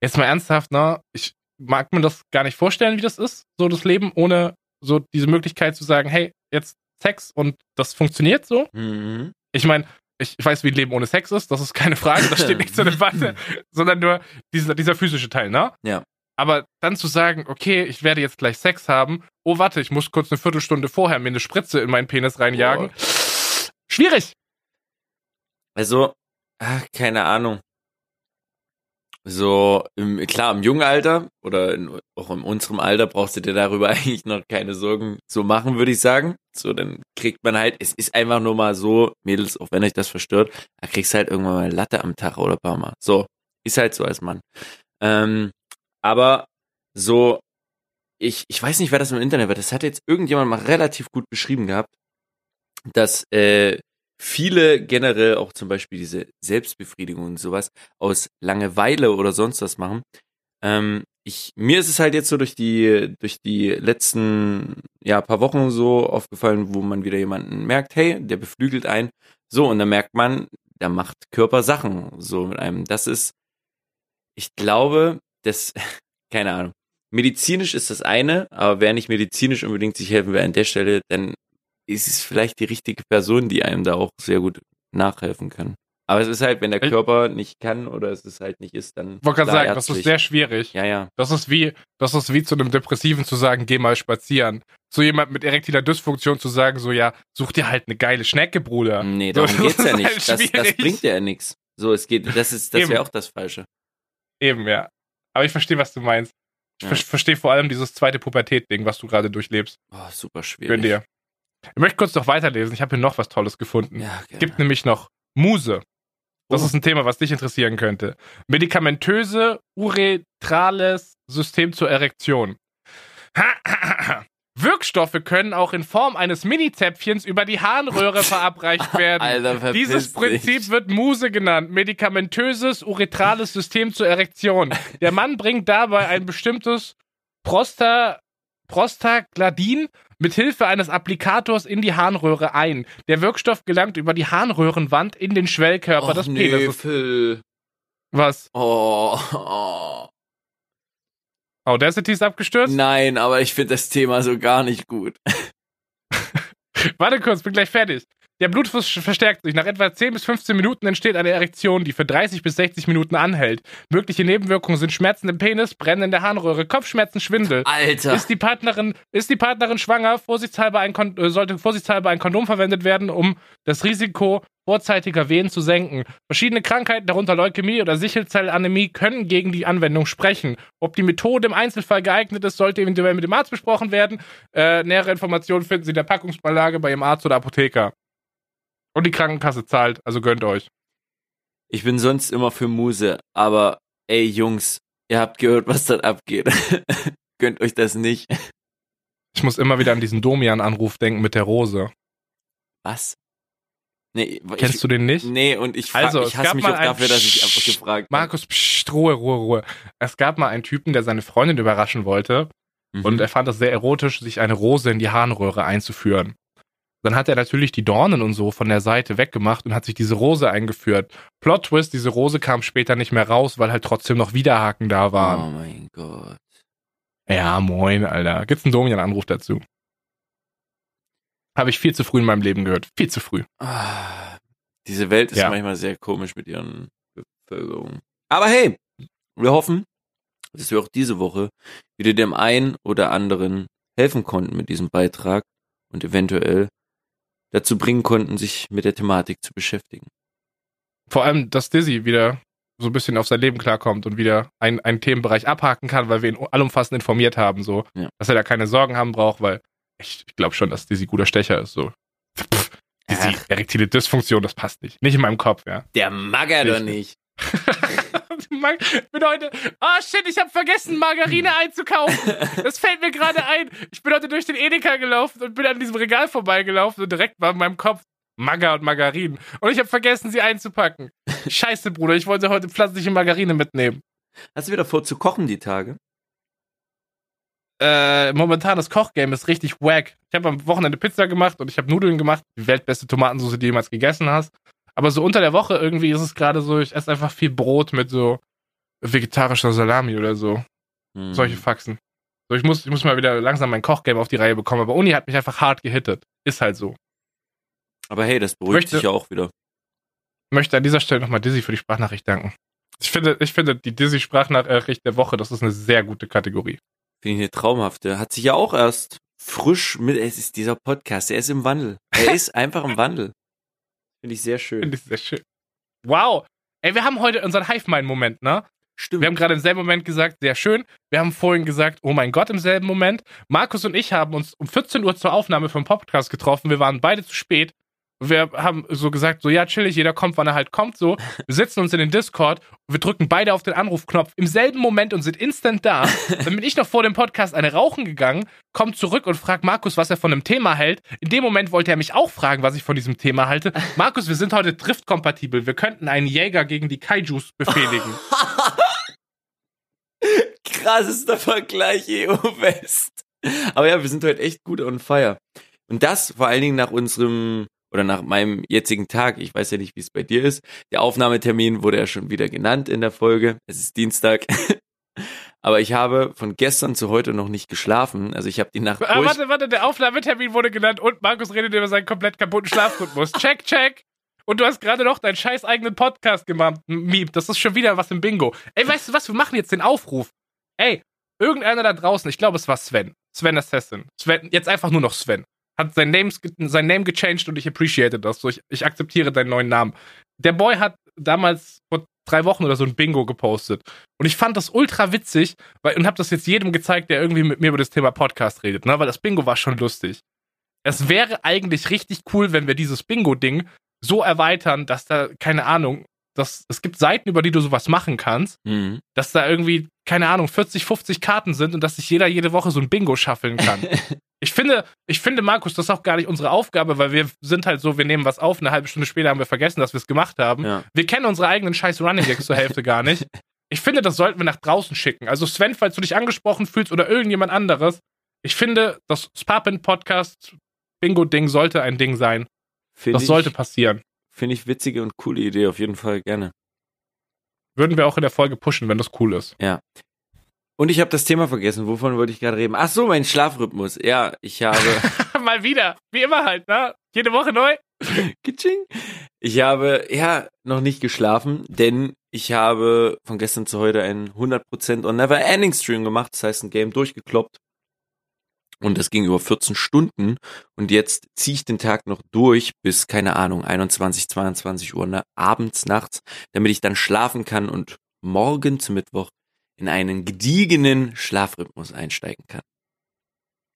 Jetzt mal ernsthaft, ne? Ich mag mir das gar nicht vorstellen, wie das ist, so das Leben ohne so diese Möglichkeit zu sagen, hey, jetzt Sex und das funktioniert so. Mhm. Ich meine, ich weiß, wie ein Leben ohne Sex ist, das ist keine Frage, das steht nicht zur Debatte, sondern nur dieser, dieser physische Teil, ne? Ja. Aber dann zu sagen, okay, ich werde jetzt gleich Sex haben, oh warte, ich muss kurz eine Viertelstunde vorher mir eine Spritze in meinen Penis reinjagen. Schwierig. Also, ach, keine Ahnung. So, im, klar, im jungen Alter oder in, auch in unserem Alter brauchst du dir darüber eigentlich noch keine Sorgen zu machen, würde ich sagen. So, dann kriegt man halt, es ist einfach nur mal so, Mädels, auch wenn euch das verstört, da kriegst du halt irgendwann mal eine Latte am Tag oder ein paar Mal. So, ist halt so als Mann. Ähm, aber so, ich, ich weiß nicht, wer das im Internet war, das hat jetzt irgendjemand mal relativ gut beschrieben gehabt, dass äh, viele generell auch zum Beispiel diese Selbstbefriedigung und sowas aus Langeweile oder sonst was machen. Ähm, ich, mir ist es halt jetzt so durch die, durch die letzten, ja, paar Wochen so aufgefallen, wo man wieder jemanden merkt, hey, der beflügelt einen. So, und dann merkt man, da macht Körper Sachen so mit einem. Das ist, ich glaube, das, keine Ahnung. Medizinisch ist das eine, aber wer nicht medizinisch unbedingt sich helfen will an der Stelle, dann ist es vielleicht die richtige Person, die einem da auch sehr gut nachhelfen kann. Aber es ist halt, wenn der Körper nicht kann oder es ist halt nicht ist, dann. Ich wollte gerade sagen, das ist sehr schwierig. Ja, ja. Das ist wie, das ist wie zu einem Depressiven zu sagen, geh mal spazieren. Zu jemand mit erektiler Dysfunktion zu sagen, so ja, such dir halt eine geile Schnecke, Bruder. Nee, So, darum das geht's ja nicht. halt Das, das bringt ja nichts. So, es geht, das ist, das wäre auch das Falsche. Eben, ja. Aber ich verstehe, was du meinst. Ich Ja. ver verstehe vor allem dieses zweite Pubertät-Ding, was du gerade durchlebst. Oh, super schwierig. Gönn dir. Ich möchte kurz noch weiterlesen. Ich habe hier noch was Tolles gefunden. Ja, Es gerne. gibt nämlich noch Muse. Das Oh. ist ein Thema, was dich interessieren könnte. Medikamentöse uretrales System zur Erektion. Wirkstoffe können auch in Form eines Mini-Zäpfchens über die Harnröhre verabreicht werden. Alter, Dieses Prinzip dich. wird Muse genannt, medikamentöses uretrales System zur Erektion. Der Mann bringt dabei ein bestimmtes Prosta, Prostaglandin mit Hilfe eines Applikators in die Harnröhre ein. Der Wirkstoff gelangt über die Harnröhrenwand in den Schwellkörper Och, des Penises. Phil. Was? Oh, oh. Audacity ist abgestürzt? Nein, aber ich finde das Thema so gar nicht gut. Warte kurz, bin gleich fertig. Der Blutfluss verstärkt sich. Nach etwa 10 bis 15 Minuten entsteht eine Erektion, die für 30 bis 60 Minuten anhält. Mögliche Nebenwirkungen sind Schmerzen im Penis, Brennen in der Harnröhre, Kopfschmerzen, Schwindel. Alter. Ist die Partnerin, ist die Partnerin schwanger, vorsichtshalber ein Kon äh, sollte vorsichtshalber ein Kondom verwendet werden, um das Risiko vorzeitiger Wehen zu senken. Verschiedene Krankheiten, darunter Leukämie oder Sichelzellanämie, können gegen die Anwendung sprechen. Ob die Methode im Einzelfall geeignet ist, sollte eventuell mit dem Arzt besprochen werden. Äh, nähere Informationen finden Sie in der Packungsbeilage bei Ihrem Arzt oder Apotheker. Und die Krankenkasse zahlt, also gönnt euch. Ich bin sonst immer für Muse, aber ey Jungs, ihr habt gehört, was dort abgeht. Gönnt euch das nicht. Ich muss immer wieder an diesen Domian-Anruf denken mit der Rose. Was? Nee, Kennst ich, du den nicht? Nee, und ich, fra- Also, ich hasse mich auch dafür, dass ich einfach gefragt habe. Markus, pst, Ruhe, Ruhe, Ruhe. Es gab mal einen Typen, der seine Freundin überraschen wollte Mhm. und er fand es sehr erotisch, sich eine Rose in die Harnröhre einzuführen. Dann hat er natürlich die Dornen und so von der Seite weggemacht und hat sich diese Rose eingeführt. Plot Twist, diese Rose kam später nicht mehr raus, weil halt trotzdem noch Widerhaken da waren. Oh mein Gott. Ja, moin, Alter. Gibt's einen Domian-Anruf dazu? Habe ich viel zu früh in meinem Leben gehört. Viel zu früh. Ah, diese Welt ist Ja. manchmal sehr komisch mit ihren Bevölkerungen. Aber hey, wir hoffen, dass wir auch diese Woche wieder dem einen oder anderen helfen konnten mit diesem Beitrag und eventuell dazu bringen konnten, sich mit der Thematik zu beschäftigen. Vor allem, dass Dizzy wieder so ein bisschen auf sein Leben klarkommt und wieder ein- einen Themenbereich abhaken kann, weil wir ihn allumfassend informiert haben, so. Ja. Dass er da keine Sorgen haben braucht, weil ich, ich glaube schon, dass Dizzy guter Stecher ist, so. Pff, Dizzy, erektile Dysfunktion, das passt nicht. Nicht in meinem Kopf, ja. Der mag er doch nicht. Mag- bin heute, oh shit, ich habe vergessen, Margarine einzukaufen. Das fällt mir gerade ein. Ich bin heute durch den Edeka gelaufen und bin an diesem Regal vorbeigelaufen und direkt war in meinem Kopf Maga und Margarinen. Und ich habe vergessen, sie einzupacken. Scheiße, Bruder, ich wollte heute pflanzliche Margarine mitnehmen. Hast du wieder vor zu kochen die Tage? Äh, momentan das Kochgame ist richtig wack. Ich habe am Wochenende Pizza gemacht und ich habe Nudeln gemacht, die weltbeste Tomatensauce, die du jemals gegessen hast. Aber so unter der Woche irgendwie ist es gerade so, ich esse einfach viel Brot mit so vegetarischer Salami oder so. Hm. Solche Faxen. So, ich muss, ich muss mal wieder langsam mein Kochgame auf die Reihe bekommen, aber Uni hat mich einfach hart gehittet. Ist halt so. Aber hey, das beruhigt Möchte- sich ja auch wieder. möchte an dieser Stelle nochmal Dizzy für die Sprachnachricht danken. Ich finde, ich finde die Dizzy-Sprachnachricht der Woche, das ist eine sehr gute Kategorie. Finde ich eine traumhafte. Hat sich ja auch erst frisch mit, es ist dieser Podcast, er ist im Wandel. Er ist einfach im Wandel. Finde ich sehr schön. Finde ich sehr schön. Wow. Ey, wir haben heute unseren Hive-Mind-Moment, ne? Stimmt. Wir haben gerade im selben Moment gesagt, sehr schön. Wir haben vorhin gesagt, oh mein Gott, im selben Moment. Markus und ich haben uns um 14 Uhr zur Aufnahme vom Podcast getroffen. Wir waren beide zu spät. Wir haben so gesagt, so ja, chillig, jeder kommt, wann er halt kommt, so. Wir setzen uns in den Discord und wir drücken beide auf den Anrufknopf im selben Moment und sind instant da. Dann bin ich noch vor dem Podcast eine rauchen gegangen, komme zurück und frage Markus, was er von dem Thema hält. In dem Moment wollte er mich auch fragen, was ich von diesem Thema halte. Markus, wir sind heute driftkompatibel. Wir könnten einen Jäger gegen die Kaijus befehligen. Krassester Vergleich EU West. Aber ja, wir sind heute echt gut on fire. Und das vor allen Dingen nach unserem oder nach meinem jetzigen Tag. Ich weiß ja nicht, wie es bei dir ist. Der Aufnahmetermin wurde ja schon wieder genannt in der Folge. Es ist Dienstag. Aber ich habe von gestern zu heute noch nicht geschlafen. Also ich habe die Nacht Ah, warte, warte, der Aufnahmetermin wurde genannt und Markus redet über seinen komplett kaputten Schlafrhythmus. Check, check. Und du hast gerade noch deinen scheiß eigenen Podcast gemacht, Miep. Das ist schon wieder was im Bingo. Ey, weißt du was? Wir machen jetzt den Aufruf. Ey, irgendeiner da draußen, ich glaube, es war Sven. Sven Assassin. Sven, jetzt einfach nur noch Sven. Hat sein, Names, sein Name gechanged und ich appreciate das. So, ich, ich akzeptiere deinen neuen Namen. Der Boy hat damals vor drei Wochen oder so ein Bingo gepostet. Und ich fand das ultra witzig weil, und habe das jetzt jedem gezeigt, der irgendwie mit mir über das Thema Podcast redet, ne? weil das Bingo war schon lustig. Es wäre eigentlich richtig cool, wenn wir dieses Bingo-Ding so erweitern, dass da, keine Ahnung, dass, es gibt Seiten, über die du sowas machen kannst, Mhm. dass da irgendwie, keine Ahnung, 40, 50 Karten sind und dass sich jeder jede Woche so ein Bingo schaffeln kann. ich finde, ich finde, Markus, das ist auch gar nicht unsere Aufgabe, weil wir sind halt so, wir nehmen was auf, eine halbe Stunde später haben wir vergessen, dass wir es gemacht haben. Ja. Wir kennen unsere eigenen scheiß Running Gags zur Hälfte gar nicht. Ich finde, das sollten wir nach draußen schicken. Also Sven, falls du dich angesprochen fühlst oder irgendjemand anderes, ich finde, das Sparpin Podcast Bingo-Ding sollte ein Ding sein. Finde Das sollte ich, passieren. finde ich witzige und coole Idee, auf jeden Fall gerne. Würden wir auch in der Folge pushen, wenn das cool ist. Und ich habe das Thema vergessen. Wovon wollte ich gerade reden? Ach so, mein Schlafrhythmus. Ja, ich habe Mal wieder. Wie immer halt, ne? Jede Woche neu. Kitsching. Ich habe ja noch nicht geschlafen, denn ich habe von gestern zu heute einen 100% on Never Ending Stream gemacht. Das heißt, ein Game durchgekloppt. Und das ging über 14 Stunden. Und jetzt ziehe ich den Tag noch durch bis, keine Ahnung, 21, 22 Uhr, ne? abends, nachts, damit ich dann schlafen kann und morgen zum Mittwoch in einen gediegenen Schlafrhythmus einsteigen kann.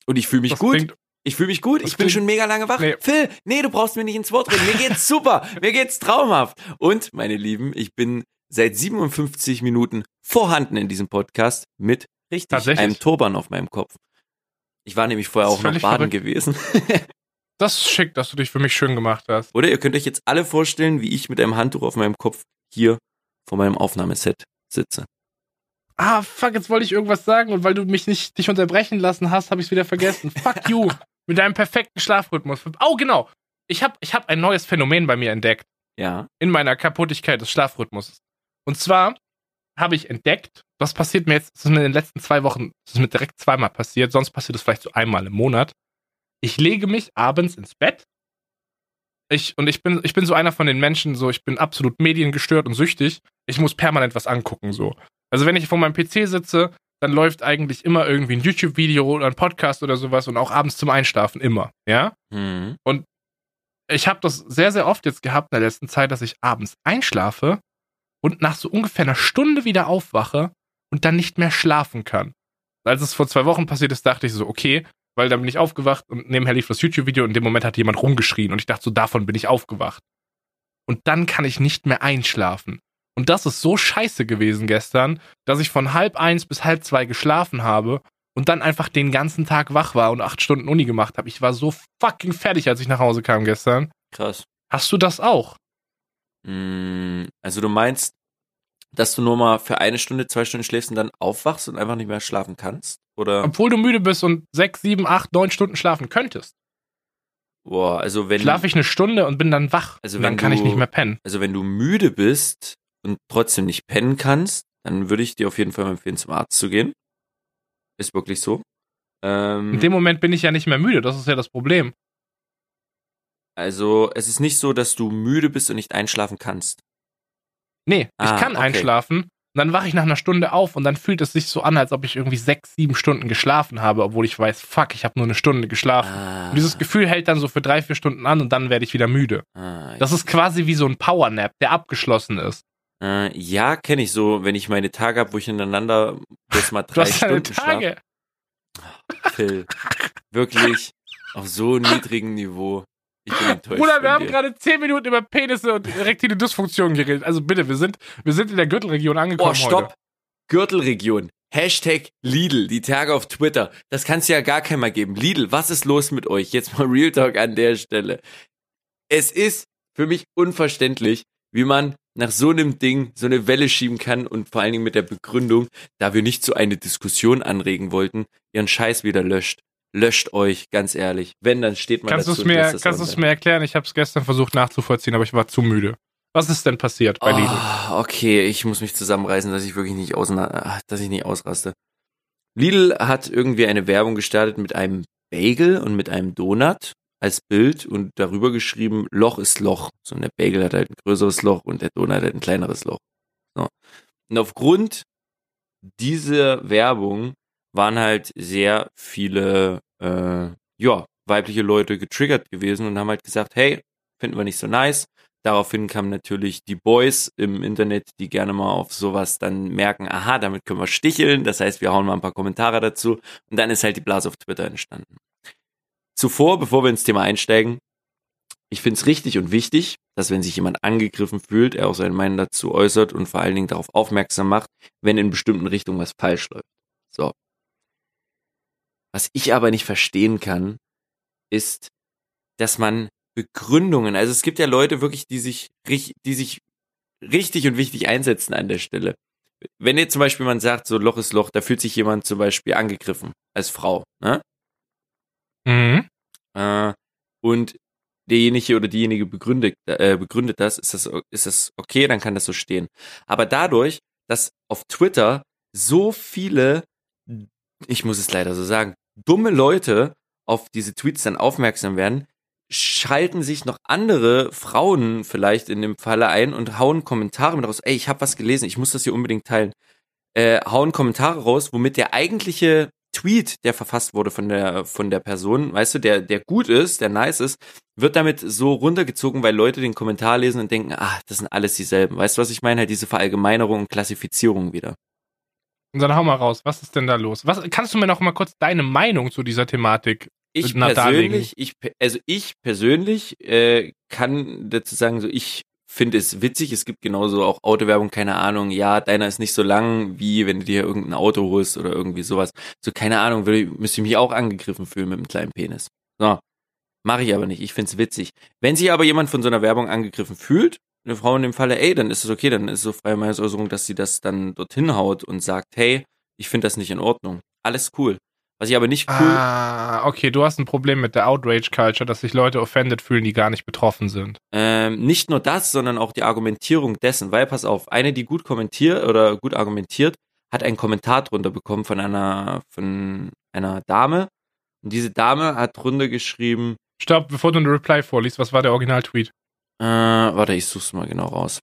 Und ich fühle mich Das gut. Ich fühle mich gut. Das Ich bin schon mega lange wach. Nee. Phil, nee, du brauchst mir nicht ins Wort reden. Mir geht's super. Mir geht's traumhaft. Und, meine Lieben, ich bin seit 57 Minuten vorhanden in diesem Podcast mit richtig einem Turban auf meinem Kopf. Ich war nämlich vorher auch noch baden verrückt. gewesen. Das ist schick, dass du dich für mich schön gemacht hast. Oder ihr könnt euch jetzt alle vorstellen, wie ich mit einem Handtuch auf meinem Kopf hier vor meinem Aufnahmeset sitze. Ah, fuck, jetzt wollte ich irgendwas sagen und weil du mich nicht dich unterbrechen lassen hast, habe ich es wieder vergessen. Fuck you. Mit deinem perfekten Schlafrhythmus. Oh, genau. Ich habe ich hab ein neues Phänomen bei mir entdeckt. Ja. in meiner Kaputtigkeit des Schlafrhythmus. Und zwar habe ich entdeckt, was passiert mir jetzt, das ist mir in den letzten zwei Wochen, das ist mir direkt zweimal passiert, sonst passiert es vielleicht so einmal im Monat. Ich lege mich abends ins Bett. Ich, und ich bin, ich bin so einer von den Menschen, so, ich bin absolut mediengestört und süchtig. Ich muss permanent was angucken, so. Also wenn ich vor meinem PC sitze, dann läuft eigentlich immer irgendwie ein YouTube-Video oder ein Podcast oder sowas und auch abends zum Einschlafen immer, ja? Mhm. ich habe das sehr, sehr oft jetzt gehabt in der letzten Zeit, dass ich abends einschlafe und nach so ungefähr einer Stunde wieder aufwache und dann nicht mehr schlafen kann. Als es vor zwei Wochen passiert ist, dachte ich so, okay, weil dann bin ich aufgewacht und nebenher lief das YouTube-Video und in dem Moment hat jemand rumgeschrien und ich dachte so, davon bin ich aufgewacht. Und dann kann ich nicht mehr einschlafen. Und das ist so scheiße gewesen gestern, dass ich von halb eins bis halb zwei geschlafen habe und dann einfach den ganzen Tag wach war und acht Stunden Uni gemacht habe. Ich war so fucking fertig, als ich nach Hause kam gestern. Krass. Hast du das auch? Mm, Also du meinst, dass du nur mal für eine Stunde, zwei Stunden schläfst und dann aufwachst und einfach nicht mehr schlafen kannst? Oder? Obwohl du müde bist und sechs, sieben, acht, neun Stunden schlafen könntest. Boah, also wenn, Schlafe ich eine Stunde und bin dann wach. Also und dann wenn kann ich du- nicht mehr pennen. also wenn du müde bist und trotzdem nicht pennen kannst, dann würde ich dir auf jeden Fall empfehlen, zum Arzt zu gehen. Ist wirklich so. Ähm, In dem Moment bin ich ja nicht mehr müde. Das ist ja das Problem. Also es ist nicht so, dass du müde bist und nicht einschlafen kannst. Nee, Ah, ich kann okay. einschlafen. Und dann wache ich nach einer Stunde auf und dann fühlt es sich so an, als ob ich irgendwie sechs, sieben Stunden geschlafen habe, obwohl ich weiß, fuck, ich habe nur eine Stunde geschlafen. Ah, Und dieses Gefühl hält dann so für drei, vier Stunden an und dann werde ich wieder müde. ah, Das ist quasi wie so ein Powernap, der abgeschlossen ist. äh, ja, kenne ich so, wenn ich meine Tage habe, wo ich hintereinander bis mal drei Stunden schlafe. Tage. Phil, wirklich auf so niedrigem Niveau. Ich bin enttäuscht. Bruder, wir haben dir. gerade zehn Minuten über Penisse und erektile Dysfunktionen geredet. Also bitte, wir sind, wir sind in der Gürtelregion angekommen Oh, stopp. heute. Gürtelregion. Hashtag Lidl, die Tage auf Twitter. Das kann's ja gar keiner geben. Lidl, was ist los mit euch? Jetzt mal Real Talk an der Stelle. Es ist für mich unverständlich, wie man nach so einem Ding so eine Welle schieben kann und vor allen Dingen mit der Begründung, da wir nicht so eine Diskussion anregen wollten, ihren Scheiß wieder löscht. Löscht euch, ganz ehrlich. Wenn, dann steht man Kannst du dazu es und mir, kannst du es mir erklären? Ich habe es gestern versucht nachzuvollziehen, aber ich war zu müde. Was ist denn passiert bei Lidl? Oh, okay, ich muss mich zusammenreißen, dass ich wirklich nicht ausna dass ich nicht ausraste. Lidl hat irgendwie eine Werbung gestartet mit einem Bagel und mit einem Donut als Bild und darüber geschrieben, Loch ist Loch. So, und der Bagel hat halt ein größeres Loch und der Donut hat ein kleineres Loch. So. Und aufgrund dieser Werbung waren halt sehr viele, äh, ja, weibliche Leute getriggert gewesen und haben halt gesagt, hey, finden wir nicht so nice. Daraufhin kamen natürlich die Boys im Internet, die gerne mal auf sowas dann merken, aha, damit können wir sticheln. Das heißt, wir hauen mal ein paar Kommentare dazu. Und dann ist halt die Blase auf Twitter entstanden. Zuvor, bevor wir ins Thema einsteigen, ich finde es richtig und wichtig, dass wenn sich jemand angegriffen fühlt, er auch seine Meinung dazu äußert und vor allen Dingen darauf aufmerksam macht, wenn in bestimmten Richtungen was falsch läuft. So. Was ich aber nicht verstehen kann, ist, dass man Begründungen, also es gibt ja Leute wirklich, die sich, die sich richtig und wichtig einsetzen an der Stelle. Wenn jetzt zum Beispiel man sagt, so Loch ist Loch, da fühlt sich jemand zum Beispiel angegriffen als Frau, ne? Mhm. Äh, und derjenige oder diejenige begründet, äh, begründet das, ist das, ist das okay, dann kann das so stehen. Aber dadurch, dass auf Twitter so viele, ich muss es leider so sagen, dumme Leute auf diese Tweets dann aufmerksam werden, schalten sich noch andere Frauen vielleicht in dem Falle ein und hauen Kommentare mit raus. Ey, ich habe was gelesen, ich muss das hier unbedingt teilen. Äh, hauen Kommentare raus, womit der eigentliche Tweet, der verfasst wurde von der von der Person, weißt du, der der gut ist, der nice ist, wird damit so runtergezogen, weil Leute den Kommentar lesen und denken, ah, das sind alles dieselben. Weißt du, was ich meine? Halt diese Verallgemeinerung und Klassifizierung wieder. Und dann hau mal raus. Was ist denn da los? Was, kannst du mir noch mal kurz deine Meinung zu dieser Thematik? Ich Na, darlegen. persönlich, ich also ich persönlich äh, kann dazu sagen, so ich finde es witzig. Es gibt genauso auch Autowerbung, keine Ahnung. Ja, deiner ist nicht so lang, wie wenn du dir irgendein Auto holst oder irgendwie sowas. So keine Ahnung, würde, müsste ich mich auch angegriffen fühlen mit einem kleinen Penis. So, mache ich aber nicht. Ich finde es witzig. Wenn sich aber jemand von so einer Werbung angegriffen fühlt, eine Frau in dem Falle, ey, dann ist es okay, dann ist es so freie Meinungsäußerung, dass sie das dann dorthin haut und sagt, hey, ich finde das nicht in Ordnung. Alles cool. Was ich aber nicht cool Ah, okay, du hast ein Problem mit der Outrage-Culture, dass sich Leute offended fühlen, die gar nicht betroffen sind. Ähm, nicht nur das, sondern auch die Argumentierung dessen, weil pass auf, eine, die gut kommentiert oder gut argumentiert, hat einen Kommentar drunter bekommen von einer von einer Dame und diese Dame hat drunter geschrieben, Stopp, bevor du eine Reply vorliest, was war der Original-Tweet? Äh, warte, ich such's mal genau raus.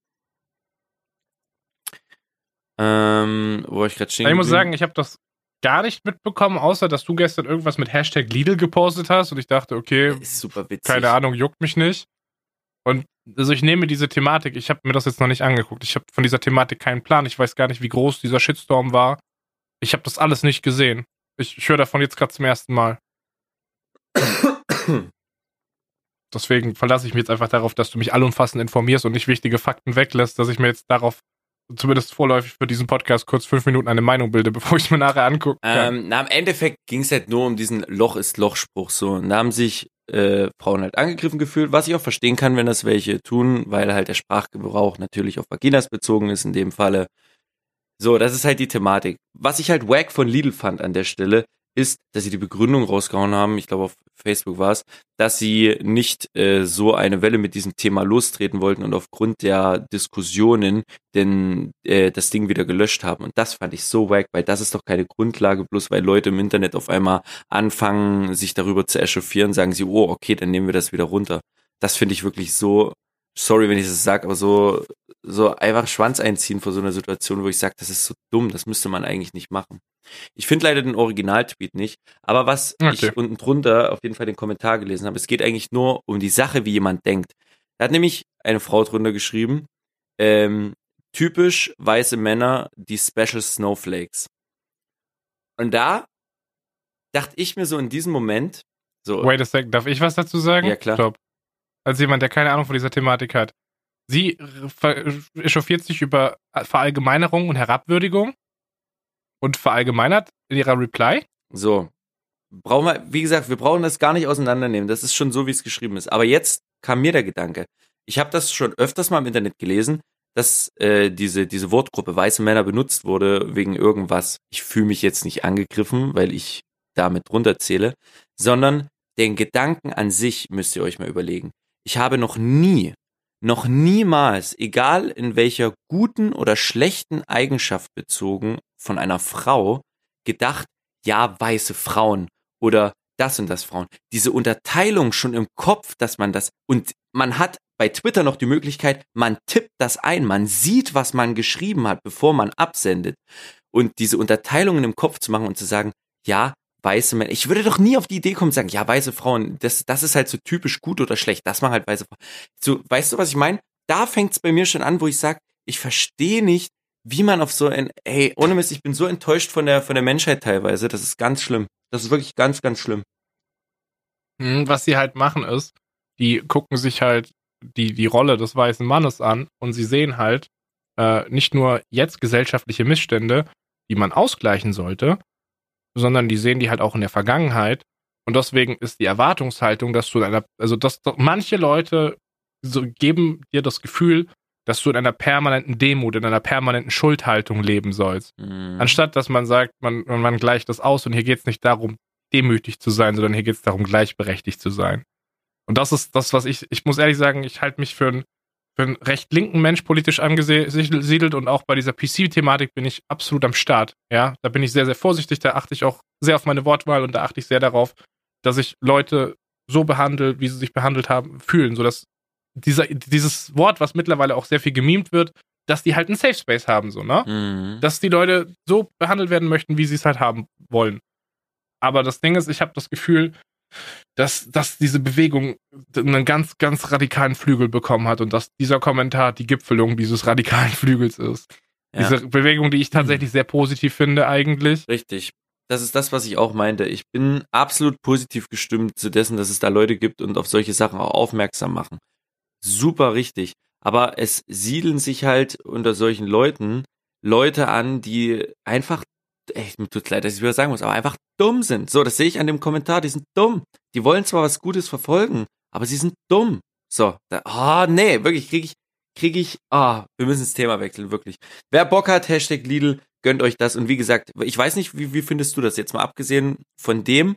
Ähm, wo ich gerade stehen Ich muss sagen, ich habe das gar nicht mitbekommen, außer dass du gestern irgendwas mit Hashtag Lidl gepostet hast und ich dachte, okay, keine Ahnung, juckt mich nicht. Und also ich nehme diese Thematik, ich habe mir das jetzt noch nicht angeguckt. Ich habe von dieser Thematik keinen Plan. Ich weiß gar nicht, wie groß dieser Shitstorm war. Ich habe das alles nicht gesehen. Ich, ich höre davon jetzt gerade zum ersten Mal. Deswegen verlasse ich mich jetzt einfach darauf, dass du mich allumfassend informierst und nicht wichtige Fakten weglässt, dass ich mir jetzt darauf zumindest vorläufig für diesen Podcast kurz fünf Minuten eine Meinung bilde, bevor ich es mir nachher angucke. Ähm, na, im Endeffekt ging es halt nur um diesen Loch ist Loch-Spruch so. Und da haben sich äh, Frauen halt angegriffen gefühlt, was ich auch verstehen kann, wenn das welche tun, weil halt der Sprachgebrauch natürlich auf Vaginas bezogen ist in dem Falle. So, das ist halt die Thematik. Was ich halt wack von Lidl fand an der Stelle, ist, dass sie die Begründung rausgehauen haben, ich glaube auf Facebook war es, dass sie nicht äh, so eine Welle mit diesem Thema lostreten wollten und aufgrund der Diskussionen denn äh, das Ding wieder gelöscht haben. Und das fand ich so wack, weil das ist doch keine Grundlage, bloß weil Leute im Internet auf einmal anfangen, sich darüber zu echauffieren, sagen sie, oh, okay, dann nehmen wir das wieder runter. Das finde ich wirklich so, sorry, wenn ich das sage, aber so, so einfach Schwanz einziehen vor so einer Situation, wo ich sage, das ist so dumm, das müsste man eigentlich nicht machen. Ich finde leider den Originaltweet nicht, aber was Okay. ich unten drunter auf jeden Fall den Kommentar gelesen habe, es geht eigentlich nur um die Sache, wie jemand denkt. Da hat nämlich eine Frau drunter geschrieben, ähm, typisch weiße Männer, die Special Snowflakes. Und da dachte ich mir so in diesem Moment, so, Wait a second, darf ich was dazu sagen? Ja, klar. Stopp. Als jemand, der keine Ahnung von dieser Thematik hat. Sie echauffiert sich über Verallgemeinerung und Herabwürdigung und verallgemeinert in ihrer Reply. So. Brauchen wir, wie gesagt, wir brauchen das gar nicht auseinandernehmen. Das ist schon so, wie es geschrieben ist. Aber jetzt kam mir der Gedanke. Ich habe das schon öfters mal im Internet gelesen, dass äh, diese, diese Wortgruppe weiße Männer benutzt wurde wegen irgendwas. Ich fühle mich jetzt nicht angegriffen, weil ich damit drunter zähle, sondern den Gedanken an sich müsst ihr euch mal überlegen. Ich habe noch nie, noch niemals, egal in welcher guten oder schlechten Eigenschaft bezogen von einer Frau, gedacht, ja, weiße Frauen oder das und das Frauen. Diese Unterteilung schon im Kopf, dass man das, und man hat bei Twitter noch die Möglichkeit, man tippt das ein, man sieht, was man geschrieben hat, bevor man absendet. Und diese Unterteilungen im Kopf zu machen und zu sagen, ja, weiße Männer, ich würde doch nie auf die Idee kommen, sagen, ja, weiße Frauen, das, das ist halt so typisch gut oder schlecht, das machen halt weiße Frauen. So, weißt du, was ich meine? Da fängt es bei mir schon an, wo ich sage, ich verstehe nicht, wie man auf so ein, ey, ohne Mist, ich bin so enttäuscht von der, von der Menschheit teilweise, das ist ganz schlimm. Das ist wirklich ganz, ganz schlimm. Hm, Was sie halt machen ist, die gucken sich halt die, die Rolle des weißen Mannes an und sie sehen halt äh, nicht nur jetzt gesellschaftliche Missstände, die man ausgleichen sollte, sondern die sehen die halt auch in der Vergangenheit. Und deswegen ist die Erwartungshaltung, dass du in einer, also dass manche Leute so geben dir das Gefühl, dass du in einer permanenten Demut, in einer permanenten Schuldhaltung leben sollst. Mhm. Anstatt dass man sagt, man, man gleicht das aus und hier geht es nicht darum, demütig zu sein, sondern hier geht es darum, gleichberechtigt zu sein. Und das ist das, was ich, ich muss ehrlich sagen, ich halte mich für einen, für einen recht linken Mensch politisch angesiedelt und auch bei dieser PC-Thematik bin ich absolut am Start. Ja, da bin ich sehr, sehr vorsichtig, da achte ich auch sehr auf meine Wortwahl und da achte ich sehr darauf, dass ich Leute so behandle, wie sie sich behandelt haben, fühlen, sodass dieser, dieses Wort, was mittlerweile auch sehr viel gemimt wird, dass die halt einen Safe Space haben, so, ne? Mhm. dass die Leute so behandelt werden möchten, wie sie es halt haben wollen. Aber das Ding ist, ich habe das Gefühl, dass, dass diese Bewegung einen ganz, ganz radikalen Flügel bekommen hat und dass dieser Kommentar die Gipfelung dieses radikalen Flügels ist. Ja. Diese Bewegung, die ich tatsächlich sehr positiv finde, eigentlich. Richtig. Das ist das, was ich auch meinte. Ich bin absolut positiv gestimmt zu dessen, dass es da Leute gibt und auf solche Sachen auch aufmerksam machen. Super richtig. Aber es siedeln sich halt unter solchen Leuten Leute an, die einfach, echt, mir tut's leid, dass ich wieder sagen muss, aber einfach dumm sind. So, das sehe ich an dem Kommentar, die sind dumm. Die wollen zwar was Gutes verfolgen, aber sie sind dumm. So, da, oh, nee, wirklich, krieg ich, krieg ich, ah, wir müssen das Thema wechseln, wirklich. Wer Bock hat, Hashtag Lidl, gönnt euch das. Und wie gesagt, ich weiß nicht, wie, wie findest du das jetzt mal abgesehen von dem,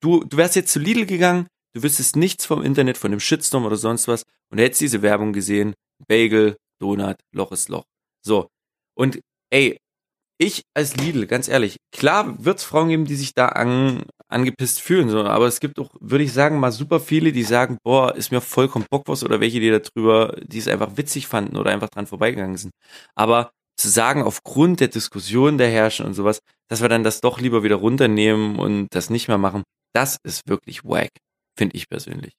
du, du wärst jetzt zu Lidl gegangen, du wüsstest nichts vom Internet, von dem Shitstorm oder sonst was und hättest diese Werbung gesehen, Bagel, Donut, Loch ist Loch. So. Und ey, ich als Lidl, ganz ehrlich, klar wird's Frauen geben, die sich da an, angepisst fühlen, so, aber es gibt auch, würde ich sagen, mal super viele, die sagen, boah, ist mir vollkommen Bockwurst oder welche, die da drüber, die es einfach witzig fanden oder einfach dran vorbeigegangen sind. Aber zu sagen, aufgrund der Diskussion der herrschen und sowas, dass wir dann das doch lieber wieder runternehmen und das nicht mehr machen, das ist wirklich wack, finde ich persönlich.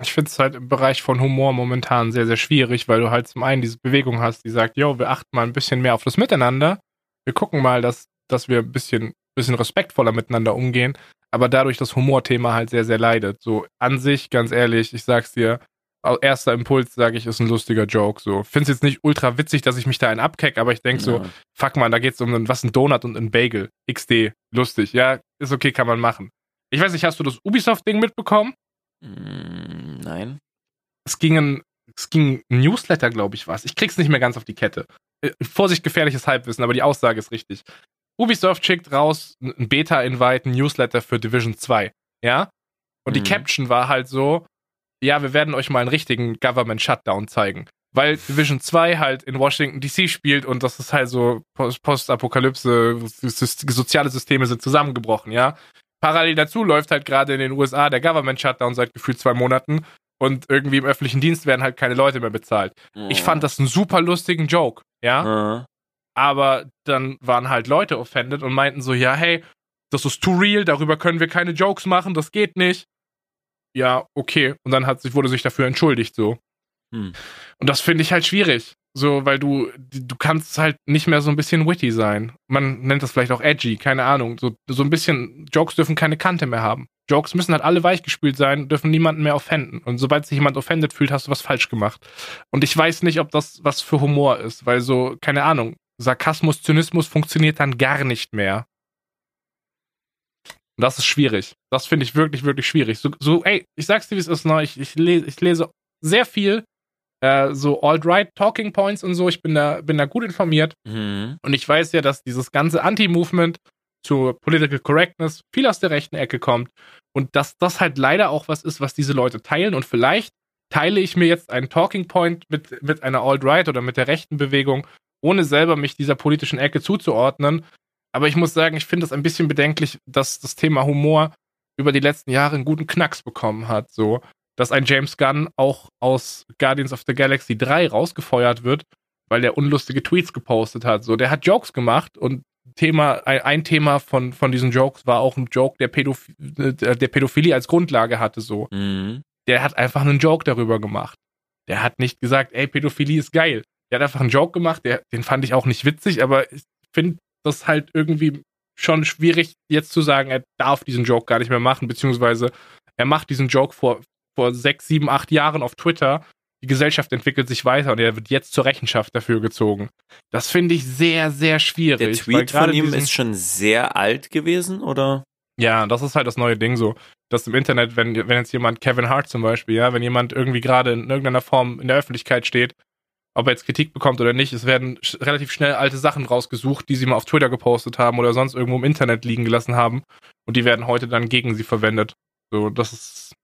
Ich finde es halt im Bereich von Humor momentan sehr, sehr schwierig, weil du halt zum einen diese Bewegung hast, die sagt, yo, wir achten mal ein bisschen mehr auf das Miteinander. Wir gucken mal, dass, dass wir ein bisschen, bisschen respektvoller miteinander umgehen, aber dadurch das Humorthema halt sehr, sehr leidet. So an sich, ganz ehrlich, ich sag's dir, erster Impuls, sage ich, ist ein lustiger Joke. So, find's jetzt nicht ultra witzig, dass ich mich da einen abkeck, aber ich denk so, Ja. fuck man, da geht's um einen, was ein Donut und ein Bagel. XD, lustig. Ja, ist okay, kann man machen. Ich weiß nicht, hast du das Ubisoft-Ding mitbekommen? Mm, nein. es ging ein, es ging ein Newsletter, glaube ich, was. Ich krieg's nicht mehr ganz auf die Kette. Äh, Vorsicht, gefährliches Halbwissen, aber die Aussage ist richtig. Ubisoft schickt raus ein Beta-Invite, ein Newsletter für Division 2. Ja? Und die Mhm. Caption war halt so, ja, wir werden euch mal einen richtigen Government Shutdown zeigen. Weil Division 2 halt in Washington DC spielt und das ist halt so Post- Postapokalypse, soziale Systeme sind zusammengebrochen, ja. Parallel dazu läuft halt gerade in den USA der Government Shutdown seit gefühlt zwei Monaten und irgendwie im öffentlichen Dienst werden halt keine Leute mehr bezahlt. Ich fand das einen super lustigen Joke, ja. Ah. Aber dann waren halt Leute offended und meinten so, ja, hey, das ist too real, darüber können wir keine Jokes machen, das geht nicht. Ja, okay. Und dann hat sich, wurde sich dafür entschuldigt, so. Hm. Und das finde ich halt schwierig. So, weil du, du kannst halt nicht mehr so ein bisschen witty sein. Man nennt das vielleicht auch edgy, keine Ahnung. So, so ein bisschen, Jokes dürfen keine Kante mehr haben. Jokes müssen halt alle weichgespült sein, dürfen niemanden mehr offenden. Und sobald sich jemand offended fühlt, hast du was falsch gemacht. Und ich weiß nicht, ob das was für Humor ist, weil so, keine Ahnung, Sarkasmus, Zynismus funktioniert dann gar nicht mehr. Und das ist schwierig. Das finde ich wirklich, wirklich schwierig. So, so, ey, ich sag's dir, wie es ist, ne? Ich, ich, lese, ich lese sehr viel, äh, so alt-right Talking Points und so. Ich bin da, bin da gut informiert. Mhm. Und ich weiß ja, dass dieses ganze Anti-Movement zur Political Correctness viel aus der rechten Ecke kommt. Und dass das halt leider auch was ist, was diese Leute teilen. Und vielleicht teile ich mir jetzt einen Talking Point mit, mit einer Alt-Right oder mit der rechten Bewegung, ohne selber mich dieser politischen Ecke zuzuordnen. Aber ich muss sagen, ich finde es ein bisschen bedenklich, dass das Thema Humor über die letzten Jahre einen guten Knacks bekommen hat. So, dass ein James Gunn auch aus Guardians of the Galaxy 3 rausgefeuert wird, weil der unlustige Tweets gepostet hat. So, der hat Jokes gemacht und Thema, ein, Thema von, von diesen Jokes war auch ein Joke, der, Pädoph der der Pädophilie als Grundlage hatte. So, Mhm. der hat einfach einen Joke darüber gemacht. Der hat nicht gesagt, ey, Pädophilie ist geil. Der hat einfach einen Joke gemacht, der, den fand ich auch nicht witzig, aber ich finde das halt irgendwie schon schwierig, jetzt zu sagen, er darf diesen Joke gar nicht mehr machen, beziehungsweise er macht diesen Joke vor, vor sechs, sieben, acht Jahren auf Twitter. Die Gesellschaft entwickelt sich weiter und er wird jetzt zur Rechenschaft dafür gezogen. Das finde ich sehr, sehr schwierig. Der Tweet von ihm ist schon sehr alt gewesen, oder? ja, das ist halt das neue Ding so. Dass im Internet, wenn, wenn jetzt jemand, Kevin Hart zum Beispiel, ja, wenn jemand irgendwie gerade in irgendeiner Form in der Öffentlichkeit steht, ob er jetzt Kritik bekommt oder nicht, es werden sch relativ schnell alte Sachen rausgesucht, die sie mal auf Twitter gepostet haben oder sonst irgendwo im Internet liegen gelassen haben. Und die werden heute dann gegen sie verwendet. So, das ist.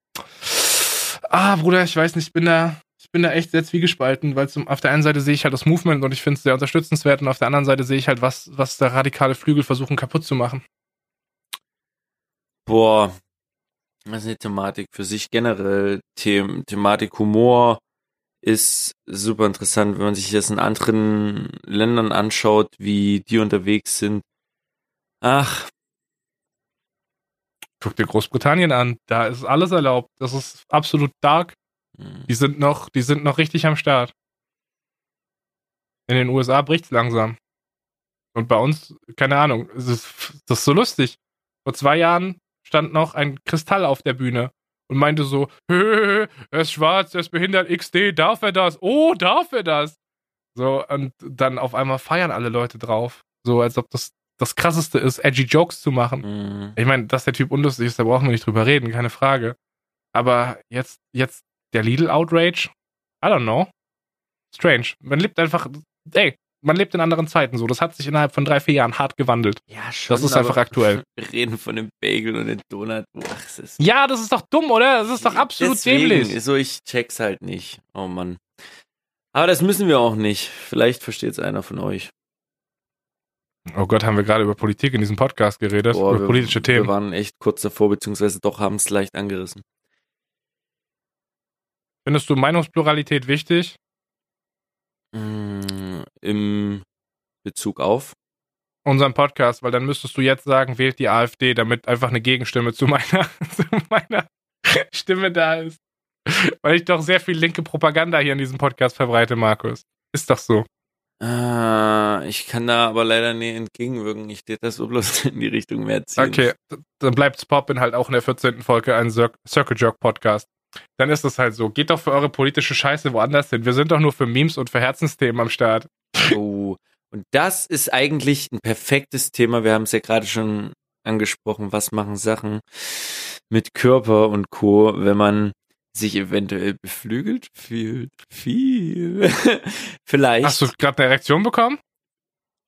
Ah, Bruder, ich weiß nicht, ich bin da, ich bin da echt sehr zwiegespalten, weil zum, auf der einen Seite sehe ich halt das Movement und ich finde es sehr unterstützenswert und auf der anderen Seite sehe ich halt, was, was da radikale Flügel versuchen kaputt zu machen. Boah, das ist eine Thematik für sich generell. The Thematik Humor ist super interessant, wenn man sich das in anderen Ländern anschaut, wie die unterwegs sind. Ach, Guck dir Großbritannien an, da ist alles erlaubt. Das ist absolut dark. hm. Die sind noch, die sind noch richtig am Start. In den USA bricht's langsam. Und bei uns, keine Ahnung, es ist, das ist so lustig. Vor zwei Jahren stand noch ein Kristall auf der Bühne und meinte so, "Hö, er ist schwarz, er ist behindert, XD, darf er das? Oh, darf er das? So, und dann auf einmal feiern alle Leute drauf. So, als ob das das krasseste ist, edgy Jokes zu machen. Hm. Ich meine, dass der Typ unlustig ist, da brauchen wir nicht drüber reden, keine Frage. Aber jetzt, jetzt der Lidl-Outrage? I don't know. Strange. Man lebt einfach, ey, man lebt in anderen Zeiten so. Das hat sich innerhalb von drei, vier Jahren hart gewandelt. Ja, schon. Das ist einfach aktuell. Wir reden von dem Bagel und dem Donut. Ach, es ist Ja, das ist doch dumm, oder? Das ist doch absolut Deswegen, dämlich. So, ich check's halt nicht. Oh Mann. Aber das müssen wir auch nicht. Vielleicht versteht's einer von euch. Oh Gott, haben wir gerade über Politik in diesem Podcast geredet? Boah, über wir, politische Wir Themen. waren echt kurz davor, beziehungsweise doch haben es leicht angerissen. Findest du Meinungspluralität wichtig? Mm, Im Bezug auf. Unseren Podcast, weil dann müsstest du jetzt sagen, wählt die AfD, damit einfach eine Gegenstimme zu meiner, zu meiner Stimme da ist. Weil ich doch sehr viel linke Propaganda hier in diesem Podcast verbreite, Markus. Ist doch so. Äh, ich kann da aber leider nie entgegenwirken. Ich tät das so bloß in die Richtung mehr ziehen. Okay, dann bleibt Poppin halt auch in der 14. Folge ein Cir Circle Jerk Podcast. Dann ist es halt so. Geht doch für eure politische Scheiße woanders hin. Wir sind doch nur für Memes und für Herzensthemen am Start. Oh. Und das ist eigentlich ein perfektes Thema. Wir haben es ja gerade schon angesprochen. Was machen Sachen mit Körper und Co., wenn man sich eventuell beflügelt fühlt. Viel. Vielleicht. Hast du gerade eine Erektion bekommen?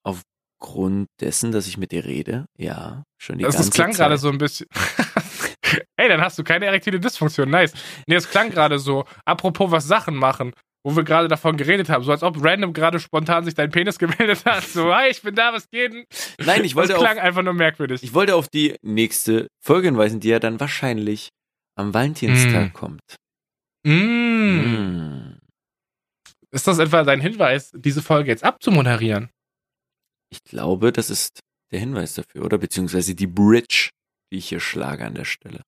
Aufgrund dessen, dass ich mit dir rede. Ja, schon die Das, ganze das klang Zeit. gerade so ein bisschen. Ey, dann hast du keine erektile Dysfunktion. Nice. Nee, es klang gerade so, apropos was Sachen machen, wo wir gerade davon geredet haben, so als ob random gerade spontan sich dein Penis gemeldet hat. So, hi, ich bin da, was geht denn? Nein, ich Das wollte, klang auf, einfach nur merkwürdig. ich wollte auf die nächste Folge hinweisen, die ja dann wahrscheinlich am Valentinstag Mm. kommt. Mm. Ist das etwa dein Hinweis, diese Folge jetzt abzumoderieren? Ich glaube, das ist der Hinweis dafür, oder? Beziehungsweise die Bridge, die ich hier schlage an der Stelle.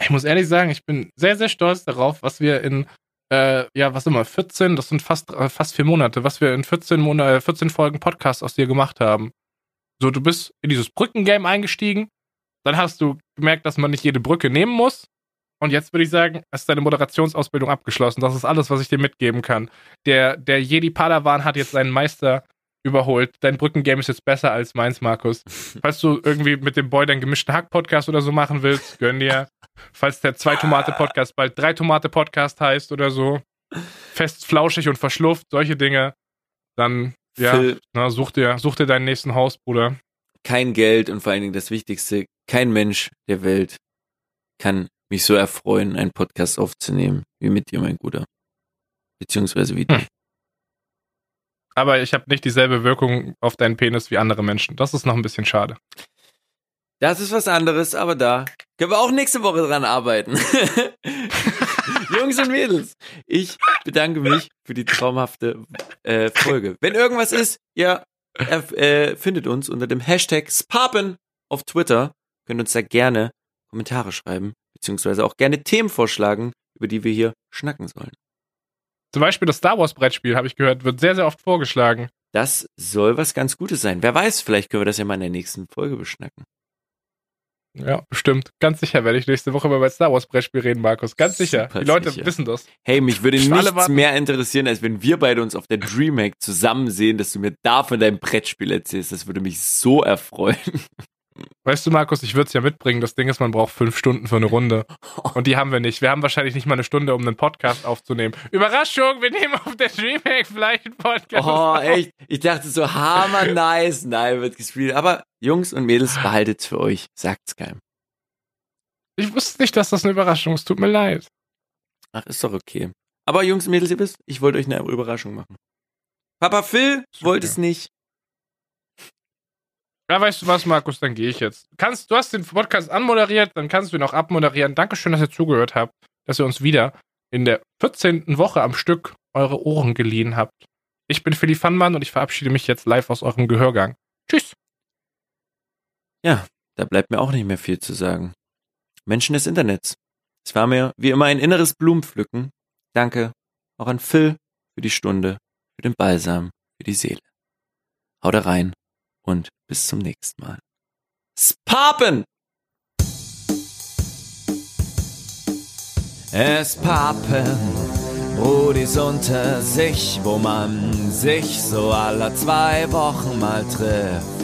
Ich muss ehrlich sagen, ich bin sehr, sehr stolz darauf, was wir in, äh, ja, was immer, 14, das sind fast, äh, fast vier Monate, was wir in 14, Monate, 14 Folgen Podcast aus dir gemacht haben. So, du bist in dieses Brückengame eingestiegen, dann hast du gemerkt, dass man nicht jede Brücke nehmen muss. Und jetzt würde ich sagen, ist deine Moderationsausbildung abgeschlossen. Das ist alles, was ich dir mitgeben kann. Der, der Jedi Padawan hat jetzt seinen Meister überholt. Dein Brückengame ist jetzt besser als meins, Markus. Falls du irgendwie mit dem Boy deinen gemischten Hack-Podcast oder so machen willst, gönn dir. Falls der Zwei-Tomate-Podcast bald Drei-Tomate-Podcast heißt oder so. Fest, flauschig und verschlufft, solche Dinge. Dann, ja, Phil, na, such dir, such dir deinen nächsten Haus, Bruder. kein Geld und vor allen Dingen das Wichtigste, kein Mensch der Welt kann mich so erfreuen, einen Podcast aufzunehmen, wie mit dir, mein Guter. Beziehungsweise wie. Hm. Aber ich habe nicht dieselbe Wirkung auf deinen Penis wie andere Menschen. Das ist noch ein bisschen schade. Das ist was anderes, aber da können wir auch nächste Woche dran arbeiten. Jungs und Mädels, ich bedanke mich für die traumhafte äh, Folge. Wenn irgendwas ist, ihr erf- äh, findet uns unter dem Hashtag Spapen auf Twitter. Könnt uns da gerne Kommentare schreiben, beziehungsweise auch gerne Themen vorschlagen, über die wir hier schnacken sollen. Zum Beispiel das Star Wars Brettspiel, habe ich gehört, wird sehr, sehr oft vorgeschlagen. Das soll was ganz Gutes sein. Wer weiß, vielleicht können wir das ja mal in der nächsten Folge beschnacken. Ja, bestimmt. Ganz sicher werde ich nächste Woche über mein Star Wars Brettspiel reden, Markus. Ganz sicher. Super Die Leute sicher. wissen das. Hey, mich würde nichts mehr interessieren, als wenn wir beide uns auf der Dreamhack zusammen sehen, dass du mir da von deinem Brettspiel erzählst. Das würde mich so erfreuen. Weißt du, Markus, ich würde es ja mitbringen. Das Ding ist, man braucht fünf Stunden für eine Runde. Und die haben wir nicht. Wir haben wahrscheinlich nicht mal eine Stunde, um einen Podcast aufzunehmen. Überraschung, wir nehmen auf der Dreamhack vielleicht einen Podcast. Oh, auf. echt? Ich dachte so, hammer nice. Nein, wird gespielt. Aber Jungs und Mädels, behaltet's für euch. Sagt's keinem. Ich wusste nicht, dass das eine Überraschung ist. Tut mir leid. Ach, ist doch okay. Aber Jungs und Mädels, ihr wisst, ich wollte euch eine Überraschung machen. Papa Phil wollte es nicht. Ja, weißt du was, Markus, dann gehe ich jetzt. Kannst, du hast den Podcast anmoderiert, dann kannst du ihn auch abmoderieren. Dankeschön, dass ihr zugehört habt, dass ihr uns wieder in der 14. Woche am Stück eure Ohren geliehen habt. Ich bin Philly Fannmann und ich verabschiede mich jetzt live aus eurem Gehörgang. Tschüss. Da bleibt mir auch nicht mehr viel zu sagen. Menschen des Internets. Es war mir wie immer ein inneres Blumenpflücken. Danke auch an Phil für die Stunde, für den Balsam, für die Seele. Haut rein und bis zum nächsten Mal. Spapen! Es pappen Brudis unter sich, wo man sich so alle zwei Wochen mal trifft.